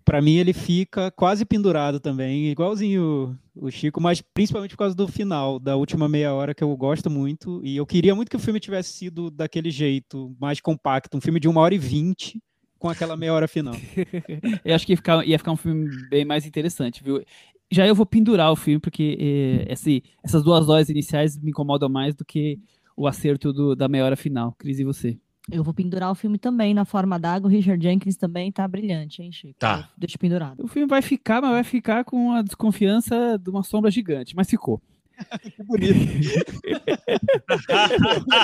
Pra mim ele fica quase pendurado também, igualzinho o, o Chico, mas principalmente por causa do final, da última meia hora que eu gosto muito. E eu queria muito que o filme tivesse sido daquele jeito, mais compacto, um filme de uma hora e vinte com aquela meia hora final. Eu acho que ia ficar, ia ficar um filme bem mais interessante, viu? Já eu vou pendurar o filme, porque eh, esse, essas duas horas iniciais me incomodam mais do que o acerto do- da meia hora final. Cris, e você? Eu vou pendurar o filme também na forma d'água. O Richard Jenkins também tá brilhante, hein, Chico? Tá. Eu Deixa pendurado. O filme vai ficar, mas vai ficar com a desconfiança de uma sombra gigante, mas ficou. Que bonito.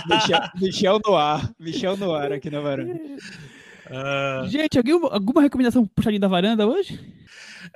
Michel, Michel Noir, Michel Noir aqui na varanda. Ah, Gente, alguém, alguma recomendação puxadinha da varanda hoje?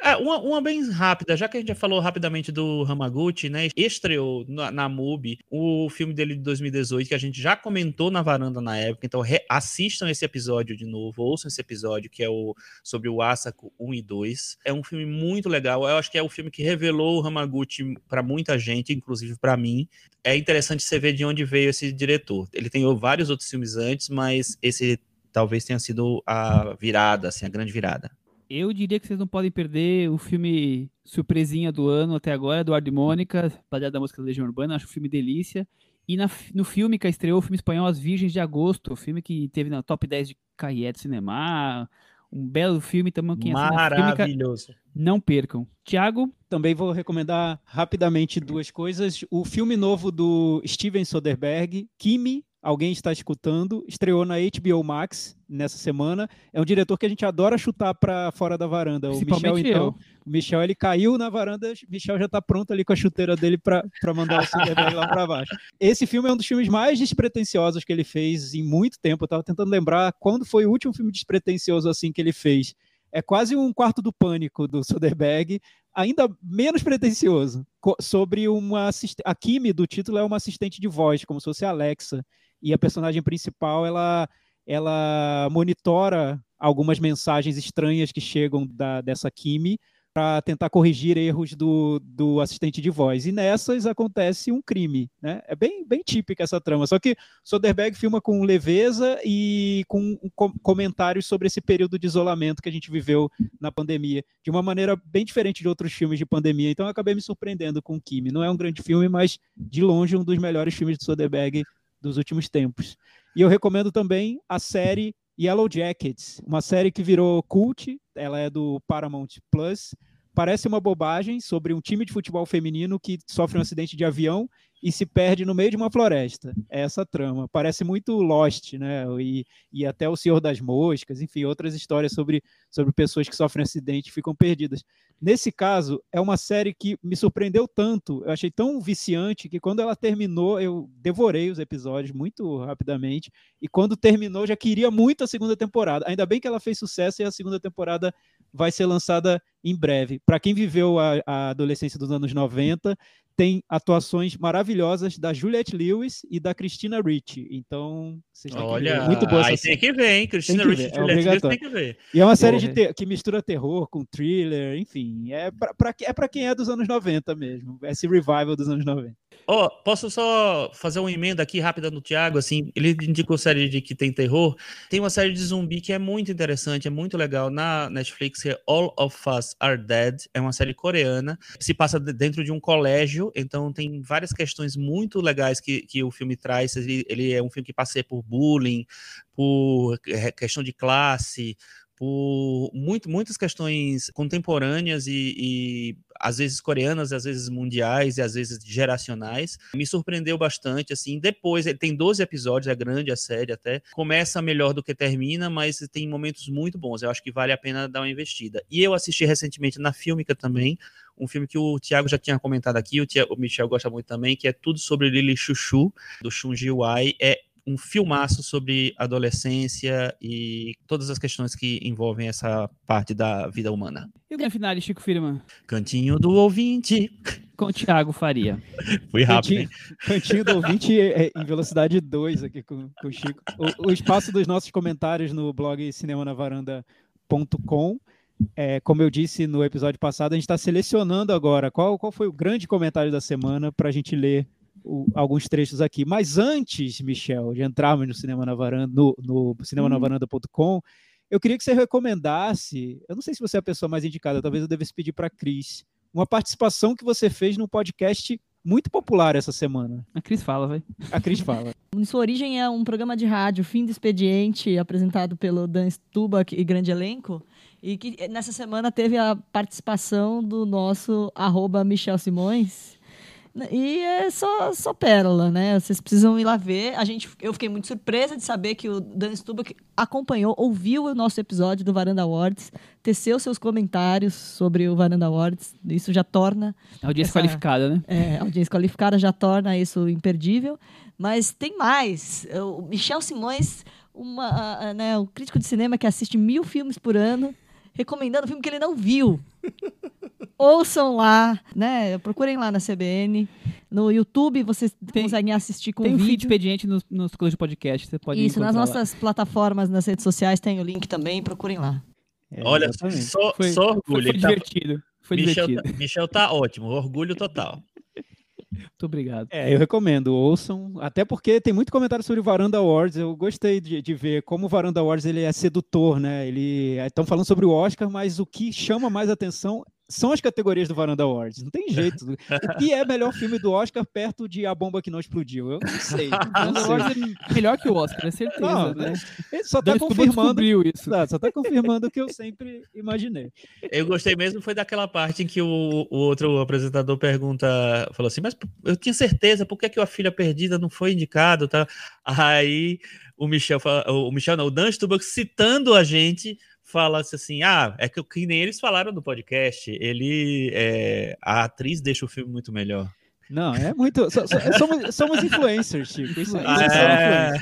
É, uma, uma bem rápida, já que a gente já falou rapidamente do Hamaguchi, né? Estreou na, na MUBI o filme dele de 2018, que a gente já comentou na varanda na época, então assistam esse episódio de novo, ouçam esse episódio, que é o sobre o Asako 1 e 2. É um filme muito legal, eu acho que é o filme que revelou o Hamaguchi para muita gente, inclusive para mim. É interessante você ver de onde veio esse diretor. Ele tem vários outros filmes antes, mas esse talvez tenha sido a virada, assim, a grande virada. Eu diria que vocês não podem perder o filme surpresinha do ano até agora, Eduardo e Mônica, baseado na música da Legião Urbana, acho o filme delícia. E na- no filme que estreou o filme espanhol As Virgens de Agosto, o filme que teve na top 10 de Carriette Cinema, um belo filme também, quem Maravilhoso. não percam. Tiago, Também vou recomendar rapidamente duas coisas. O filme novo do Steven Soderbergh, Kimi, alguém está escutando, estreou na HBO Max nessa semana. É um diretor que a gente adora chutar para fora da varanda. O Michel, então. eu. O Michel, ele caiu na varanda, o Michel já está pronto ali com a chuteira dele para mandar o Soderbergh lá para baixo. Esse filme é um dos filmes mais despretensiosos que ele fez em muito tempo. Eu estava tentando lembrar quando foi o último filme despretensioso assim que ele fez. É quase um quarto do pânico do Soderbergh, ainda menos pretensioso, co- sobre uma assist... a Kimi do título é uma assistente de voz, como se fosse a Alexa, e a personagem principal ela ela monitora algumas mensagens estranhas que chegam da, dessa Kimi para tentar corrigir erros do, do assistente de voz. E nessas acontece um crime, né? É bem, bem típica essa trama. Só que Soderbergh filma com leveza e com, com comentários sobre esse período de isolamento que a gente viveu na pandemia, de uma maneira bem diferente de outros filmes de pandemia. Então eu acabei me surpreendendo com o Kimi. Não é um grande filme, mas de longe um dos melhores filmes de Soderbergh dos últimos tempos. E eu recomendo também a série Yellow Jackets, uma série que virou cult, ela é do Paramount Plus. Parece uma bobagem sobre um time de futebol feminino que sofre um acidente de avião e se perde no meio de uma floresta. É essa trama. Parece muito Lost, né? E, e até o Senhor das Moscas, enfim, outras histórias sobre, sobre pessoas que sofrem acidente e ficam perdidas. Nesse caso, é uma série que me surpreendeu tanto, eu achei tão viciante que quando ela terminou, eu devorei os episódios muito rapidamente. E quando terminou, já queria muito a segunda temporada. Ainda bem que ela fez sucesso e a segunda temporada vai ser lançada em breve. Para quem viveu a, a, adolescência dos anos 90, tem atuações maravilhosas da Juliette Lewis e da Christina Ricci. Então, vocês têm Olha, que ver. muito boa essa aí série. tem que ver, hein? Christina Ricci e Juliette Lewis tem que ver. E é uma série de que mistura terror com thriller, enfim, é para é pra quem é dos anos 90 mesmo, esse revival dos anos 90. Oh, posso só fazer uma emenda aqui rápida no Thiago, assim, ele indicou série de que tem terror, tem uma série de zumbi que é muito interessante, é muito legal, na Netflix, é All of Us Are Dead, é uma série coreana, se passa dentro de um colégio, então tem várias questões muito legais que, que o filme traz, ele, ele é um filme que passeia por bullying, por é, questão de classe, por muito, muitas questões contemporâneas e, e, às vezes coreanas, às vezes mundiais e às vezes geracionais. Me surpreendeu bastante, assim. Depois, ele tem 12 episódios, é grande a série até. Começa melhor do que termina, mas tem momentos muito bons. Eu acho que vale a pena dar uma investida. E eu assisti recentemente na Filmica também, um filme que o Thiago já tinha comentado aqui, o, Thiago, o Michel gosta muito também, que é tudo sobre Lily Chuchu, do Chun Ji Wai. É um filmaço sobre adolescência e todas as questões que envolvem essa parte da vida humana. E o grande final, Chico Firman? Cantinho do ouvinte. Com o Thiago Faria. Foi rápido, Cantinho, cantinho do ouvinte é, é em velocidade 2 aqui com, com o Chico. O, o, espaço dos nossos comentários no blog cinemanavaranda.com. É, como eu disse no episódio passado, a gente está selecionando agora qual, qual foi o grande comentário da semana para a gente ler o, alguns trechos aqui. Mas antes, Michel, de entrarmos no Cinema na Varanda, no, no cinemanavaranda.com, eu queria que você recomendasse, eu não sei se você é a pessoa mais indicada, talvez eu devesse pedir para a Cris, uma participação que você fez no podcast muito popular essa semana. A Cris fala, vai. A Cris fala. Em sua origem é um programa de rádio, fim do expediente, apresentado pelo Dan Stubach e grande elenco, e que nessa semana teve a participação do nosso arroba Michel Simões, e é só, só pérola, né? Vocês precisam ir lá ver. A gente, eu fiquei muito surpresa de saber que o Dan Stubach acompanhou, ouviu o nosso episódio do Varanda Awards, teceu seus comentários sobre o Varanda Awards. Isso já torna. Audiência essa, qualificada, né? É, audiência qualificada já torna isso imperdível. Mas tem mais. O Michel Simões, uma, né, um crítico de cinema que assiste mil filmes por ano recomendando um filme que ele não viu. Ouçam lá, né? Procurem lá na CBN. No YouTube vocês tem, conseguem assistir com tem vídeo. Tem um feed expediente nos, nos coisas de podcast, você pode Isso, nas nossas lá. plataformas, nas redes sociais tem o link também, procurem lá. É, Olha, só, foi, só orgulho. Foi, foi tá divertido. Foi Michel, divertido. Tá, Michel tá ótimo, orgulho total. Muito obrigado. É, eu recomendo, ouçam, até porque tem muito comentário sobre o Varanda Awards. Eu gostei de, de ver como o Varanda Awards ele é sedutor, né? Ele estão falando sobre o Oscar, mas o que chama mais atenção são as categorias do Varanda Awards. Não tem jeito. O que é melhor filme do Oscar perto de A Bomba que Não Explodiu? Eu não sei. Varanda Awards é melhor que o Oscar, é certeza. Não, né? Ele só está confirmando isso. Tá, só está confirmando o que eu sempre imaginei. Eu gostei mesmo foi daquela parte em que o, o outro apresentador pergunta, falou assim, mas eu tinha certeza, por que, que a filha perdida não foi indicado? Tá? Aí o Michel, o Michel não, o Dan Stubach citando a gente fala assim: ah, é que, que nem eles falaram no podcast, ele é, a atriz deixa o filme muito melhor. Não, é muito. So, so, somos, somos influencers, Chico. Isso, isso é.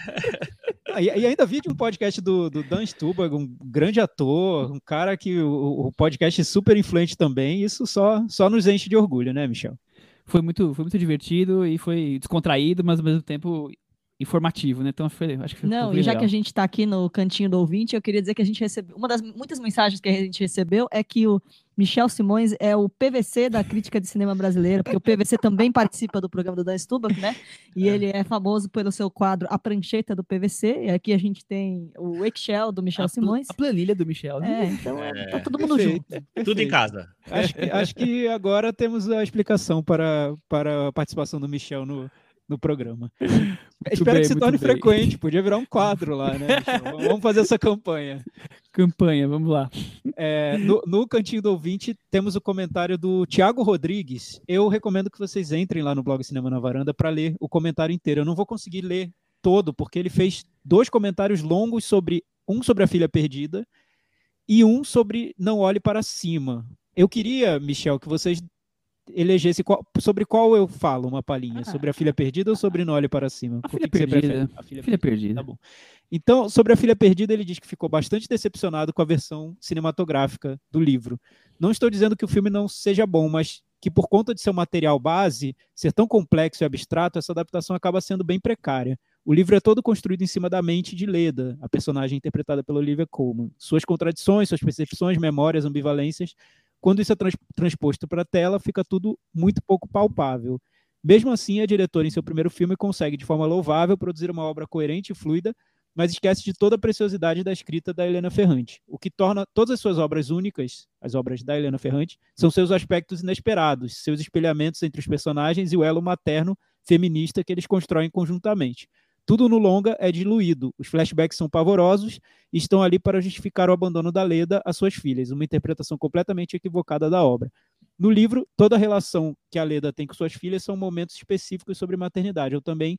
é e, e, ainda vi de um podcast do, do Dan Stubach, um grande ator, um cara que o, o podcast é super influente também. Isso só, só nos enche de orgulho, né, Michel? Foi muito, foi muito divertido e foi descontraído, mas ao mesmo tempo informativo, né? Então foi, acho que foi Não, e já que a gente está aqui no cantinho do ouvinte, eu queria dizer que a gente recebeu uma das muitas mensagens que a gente recebeu é que o Michel Simões é o PVC da crítica de cinema brasileira, porque o PVC também participa do programa do Dan Stubach, né? E ele é famoso pelo seu quadro A Prancheta do PVC. E aqui a gente tem o Excel do Michel a, Simões. A planilha do Michel, né? É, então é, tá todo mundo Perfeito, junto. Tudo em casa. Acho que, acho que agora temos a explicação para, para a participação do Michel no, no programa. Espero bem, que se torne bem. frequente, podia virar um quadro lá, né? Michel? Vamos fazer essa campanha. Campanha, vamos lá. É, no, no Cantinho do Ouvinte, temos o comentário do Tiago Rodrigues. Eu recomendo que vocês entrem lá no blog Cinema na Varanda para ler o comentário inteiro. Eu não vou conseguir ler todo, porque ele fez dois comentários longos sobre um sobre a filha perdida e um sobre Não Olhe para Cima. Eu queria, Michel, que vocês elegessem qual- sobre qual eu falo uma palhinha, Ah. sobre a filha perdida ou sobre Não Olhe para Cima? A Por filha que que você perdida. prefere? A filha Filha perdida. Tá bom. Então, sobre a Filha Perdida, ele diz que ficou bastante decepcionado com a versão cinematográfica do livro. Não estou dizendo que o filme não seja bom, mas que por conta de seu material base ser tão complexo e abstrato, essa adaptação acaba sendo bem precária. O livro é todo construído em cima da mente de Leda, a personagem interpretada pela Olivia Colman. Suas contradições, suas percepções, memórias, ambivalências, quando isso é trans- transposto para a tela, fica tudo muito pouco palpável. Mesmo assim, a diretora, em seu primeiro filme, consegue, de forma louvável, produzir uma obra coerente e fluida, mas esquece de toda a preciosidade da escrita da Helena Ferrante. O que torna todas as suas obras únicas, as obras da Helena Ferrante, são seus aspectos inesperados, seus espelhamentos entre os personagens e o elo materno feminista que eles constroem conjuntamente. Tudo no longa é diluído, os flashbacks são pavorosos e estão ali para justificar o abandono da Leda às suas filhas, uma interpretação completamente equivocada da obra. No livro, toda a relação que a Leda tem com suas filhas são momentos específicos sobre maternidade, ou também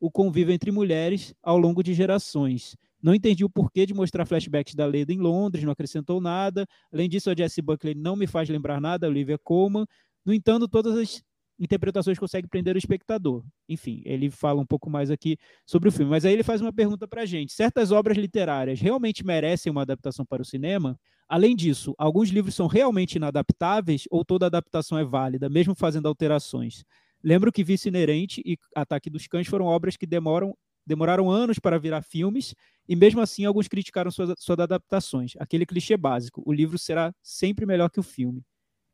o convívio entre mulheres ao longo de gerações. Não entendi o porquê de mostrar flashbacks da Leda em Londres, não acrescentou nada. Além disso, a Jessie Buckley não me faz lembrar nada, a Olivia Colman. No entanto, todas as interpretações conseguem prender o espectador. Enfim, ele fala um pouco mais aqui sobre o filme. Mas aí ele faz uma pergunta para a gente. Certas obras literárias realmente merecem uma adaptação para o cinema? Além disso, alguns livros são realmente inadaptáveis ou toda adaptação é válida, mesmo fazendo alterações? Lembro que Vício Inerente e Ataque dos Cães foram obras que demoram, demoraram anos para virar filmes, e mesmo assim alguns criticaram suas, suas adaptações. Aquele clichê básico: o livro será sempre melhor que o filme.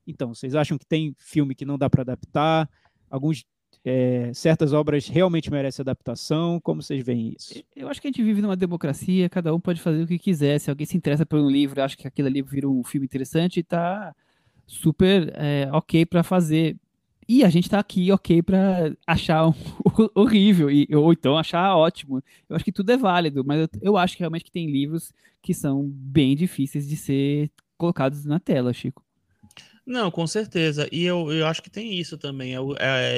Então, vocês acham que tem filme que não dá para adaptar? Alguns, é, certas obras realmente merecem adaptação? Como vocês veem isso? Eu acho que a gente vive numa democracia, cada um pode fazer o que quiser. Se alguém se interessa por um livro, acha que aquele livro vira um filme interessante, tá super é, ok para fazer. E a gente tá aqui ok para achar um- horrível, e, ou então achar ótimo. Eu acho que tudo é válido, mas eu, eu acho que realmente que tem livros que são bem difíceis de ser colocados na tela, Chico. Não, com certeza. E eu, eu acho que tem isso também. É,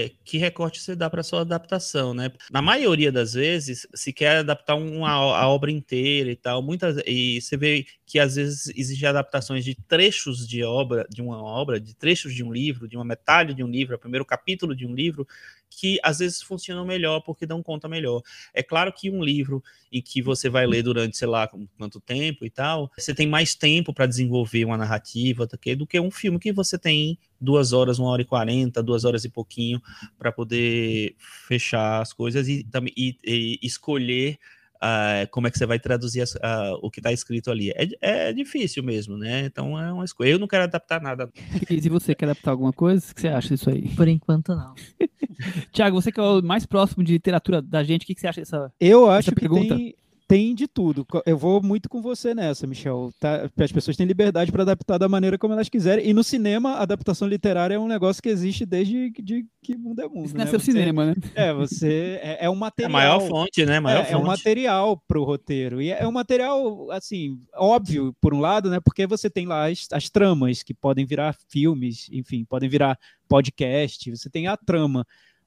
é, que recorte você dá para sua adaptação, né? Na maioria das vezes, se quer adaptar uma, a obra inteira e tal, muitas e você vê que às vezes existem adaptações de trechos de obra, de uma obra, de trechos de um livro, de uma metade de um livro, o primeiro capítulo de um livro, que às vezes funcionam melhor porque dão conta melhor. É claro que um livro em que você vai ler durante, sei lá, quanto tempo e tal, você tem mais tempo para desenvolver uma narrativa do que, um filme que você tem duas horas, uma hora e quarenta, duas horas e pouquinho para poder fechar as coisas e, e, e escolher ah, como é que você vai traduzir as- ah, o que está escrito ali. É, é difícil mesmo, né? Então é uma escolha. Eu não quero adaptar nada. E se você quer adaptar alguma coisa, o que você acha disso aí? Por enquanto, não. Tiago, você que é o mais próximo de literatura da gente, o que que você acha dessa. Eu acho que pergunta? tem, tem de tudo. Eu vou muito com você nessa, Michel. Tá? As pessoas têm liberdade para adaptar da maneira como elas quiserem. E no cinema, a adaptação literária é um negócio que existe desde que- de que mundo é mundo. Isso né? nasceu Você- cinema, né? É, você é, é um É a material. maior fonte, né? Maior É, é um fonte. material para o roteiro. E é um material, assim, óbvio, por um lado, né? Porque você tem lá as, as tramas que podem virar filmes, enfim, podem virar podcast, você tem a trama.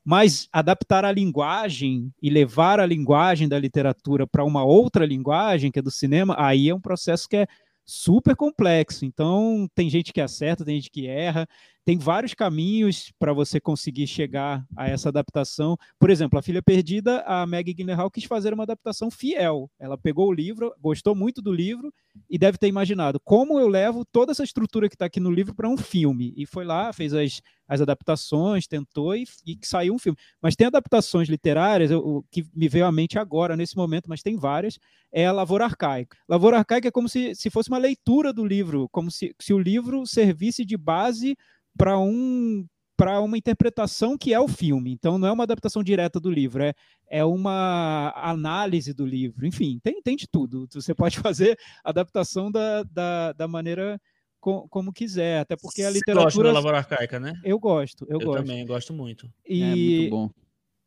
Mas adaptar a linguagem e levar a linguagem da literatura para uma outra linguagem, que é do cinema, aí é um processo que é super complexo. Então, tem gente que acerta, tem gente que erra. Tem vários caminhos para você conseguir chegar a essa adaptação. Por exemplo, A Filha Perdida, a Maggie Gyllenhaal quis fazer uma adaptação fiel. Ela pegou o livro, gostou muito do livro e deve ter imaginado como eu levo toda essa estrutura que está aqui no livro para um filme. E foi lá, fez as, as adaptações, tentou e, e saiu um filme. Mas tem adaptações literárias, o que me veio à mente agora, nesse momento, mas tem várias, é a Lavoura Arcaica. Lavoura Arcaica é como se, se fosse uma leitura do livro, como se, se o livro servisse de base para um para uma interpretação que é o filme. Então não é uma adaptação direta do livro, é, é uma análise do livro. Enfim, tem, tem de tudo. Você pode fazer adaptação da, da, da maneira com, como quiser, até porque a literatura. Você gosta da Lavoura Arcaica, né? Eu gosto, eu, eu gosto. também gosto muito. E... É muito bom.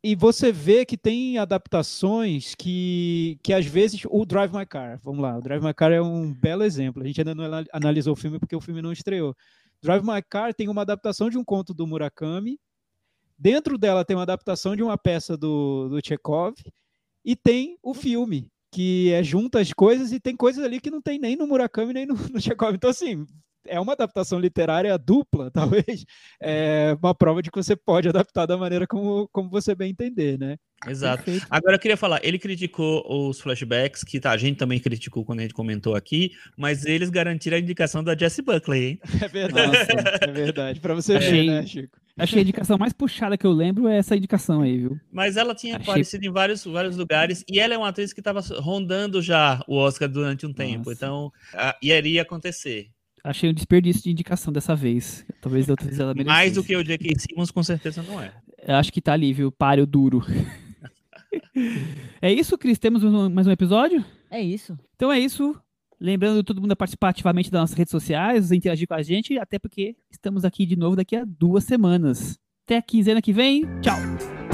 E você vê que tem adaptações que, que às vezes. O Drive My Car, vamos lá. O Drive My Car é um belo exemplo. A gente ainda não analisou o filme porque o filme não estreou. Drive My Car tem uma adaptação de um conto do Murakami. Dentro dela tem uma adaptação de uma peça do, do Chekhov. E tem o filme, que é junta as coisas e tem coisas ali que não tem nem no Murakami nem no, no Chekhov. Então, assim, é uma adaptação literária dupla, talvez, é uma prova de que você pode adaptar da maneira como, como você bem entender, né? Exato. Perfeito. Agora eu queria falar, ele criticou os flashbacks, que tá, a gente também criticou quando a gente comentou aqui, mas eles garantiram a indicação da Jessie Buckley, hein? É verdade, é verdade. Pra você ver, né, Chico? Achei a indicação mais puxada que eu lembro é essa indicação aí, viu? Mas ela tinha Achei... aparecido em vários, vários lugares e ela é uma atriz que estava rondando já o Oscar durante um tempo, Nossa. então a, iria acontecer. Achei um desperdício de indicação dessa vez. Talvez outra vez ela merecesse. Mais do que o J.K. Simmons, com certeza não é. Eu acho que tá ali, viu? Páreo duro. é isso, Cris? Temos mais um episódio? É isso. Então é isso. Lembrando todo mundo a participar ativamente das nossas redes sociais, interagir com a gente, até porque estamos aqui de novo daqui a duas semanas. Até a quinzena que vem. Tchau!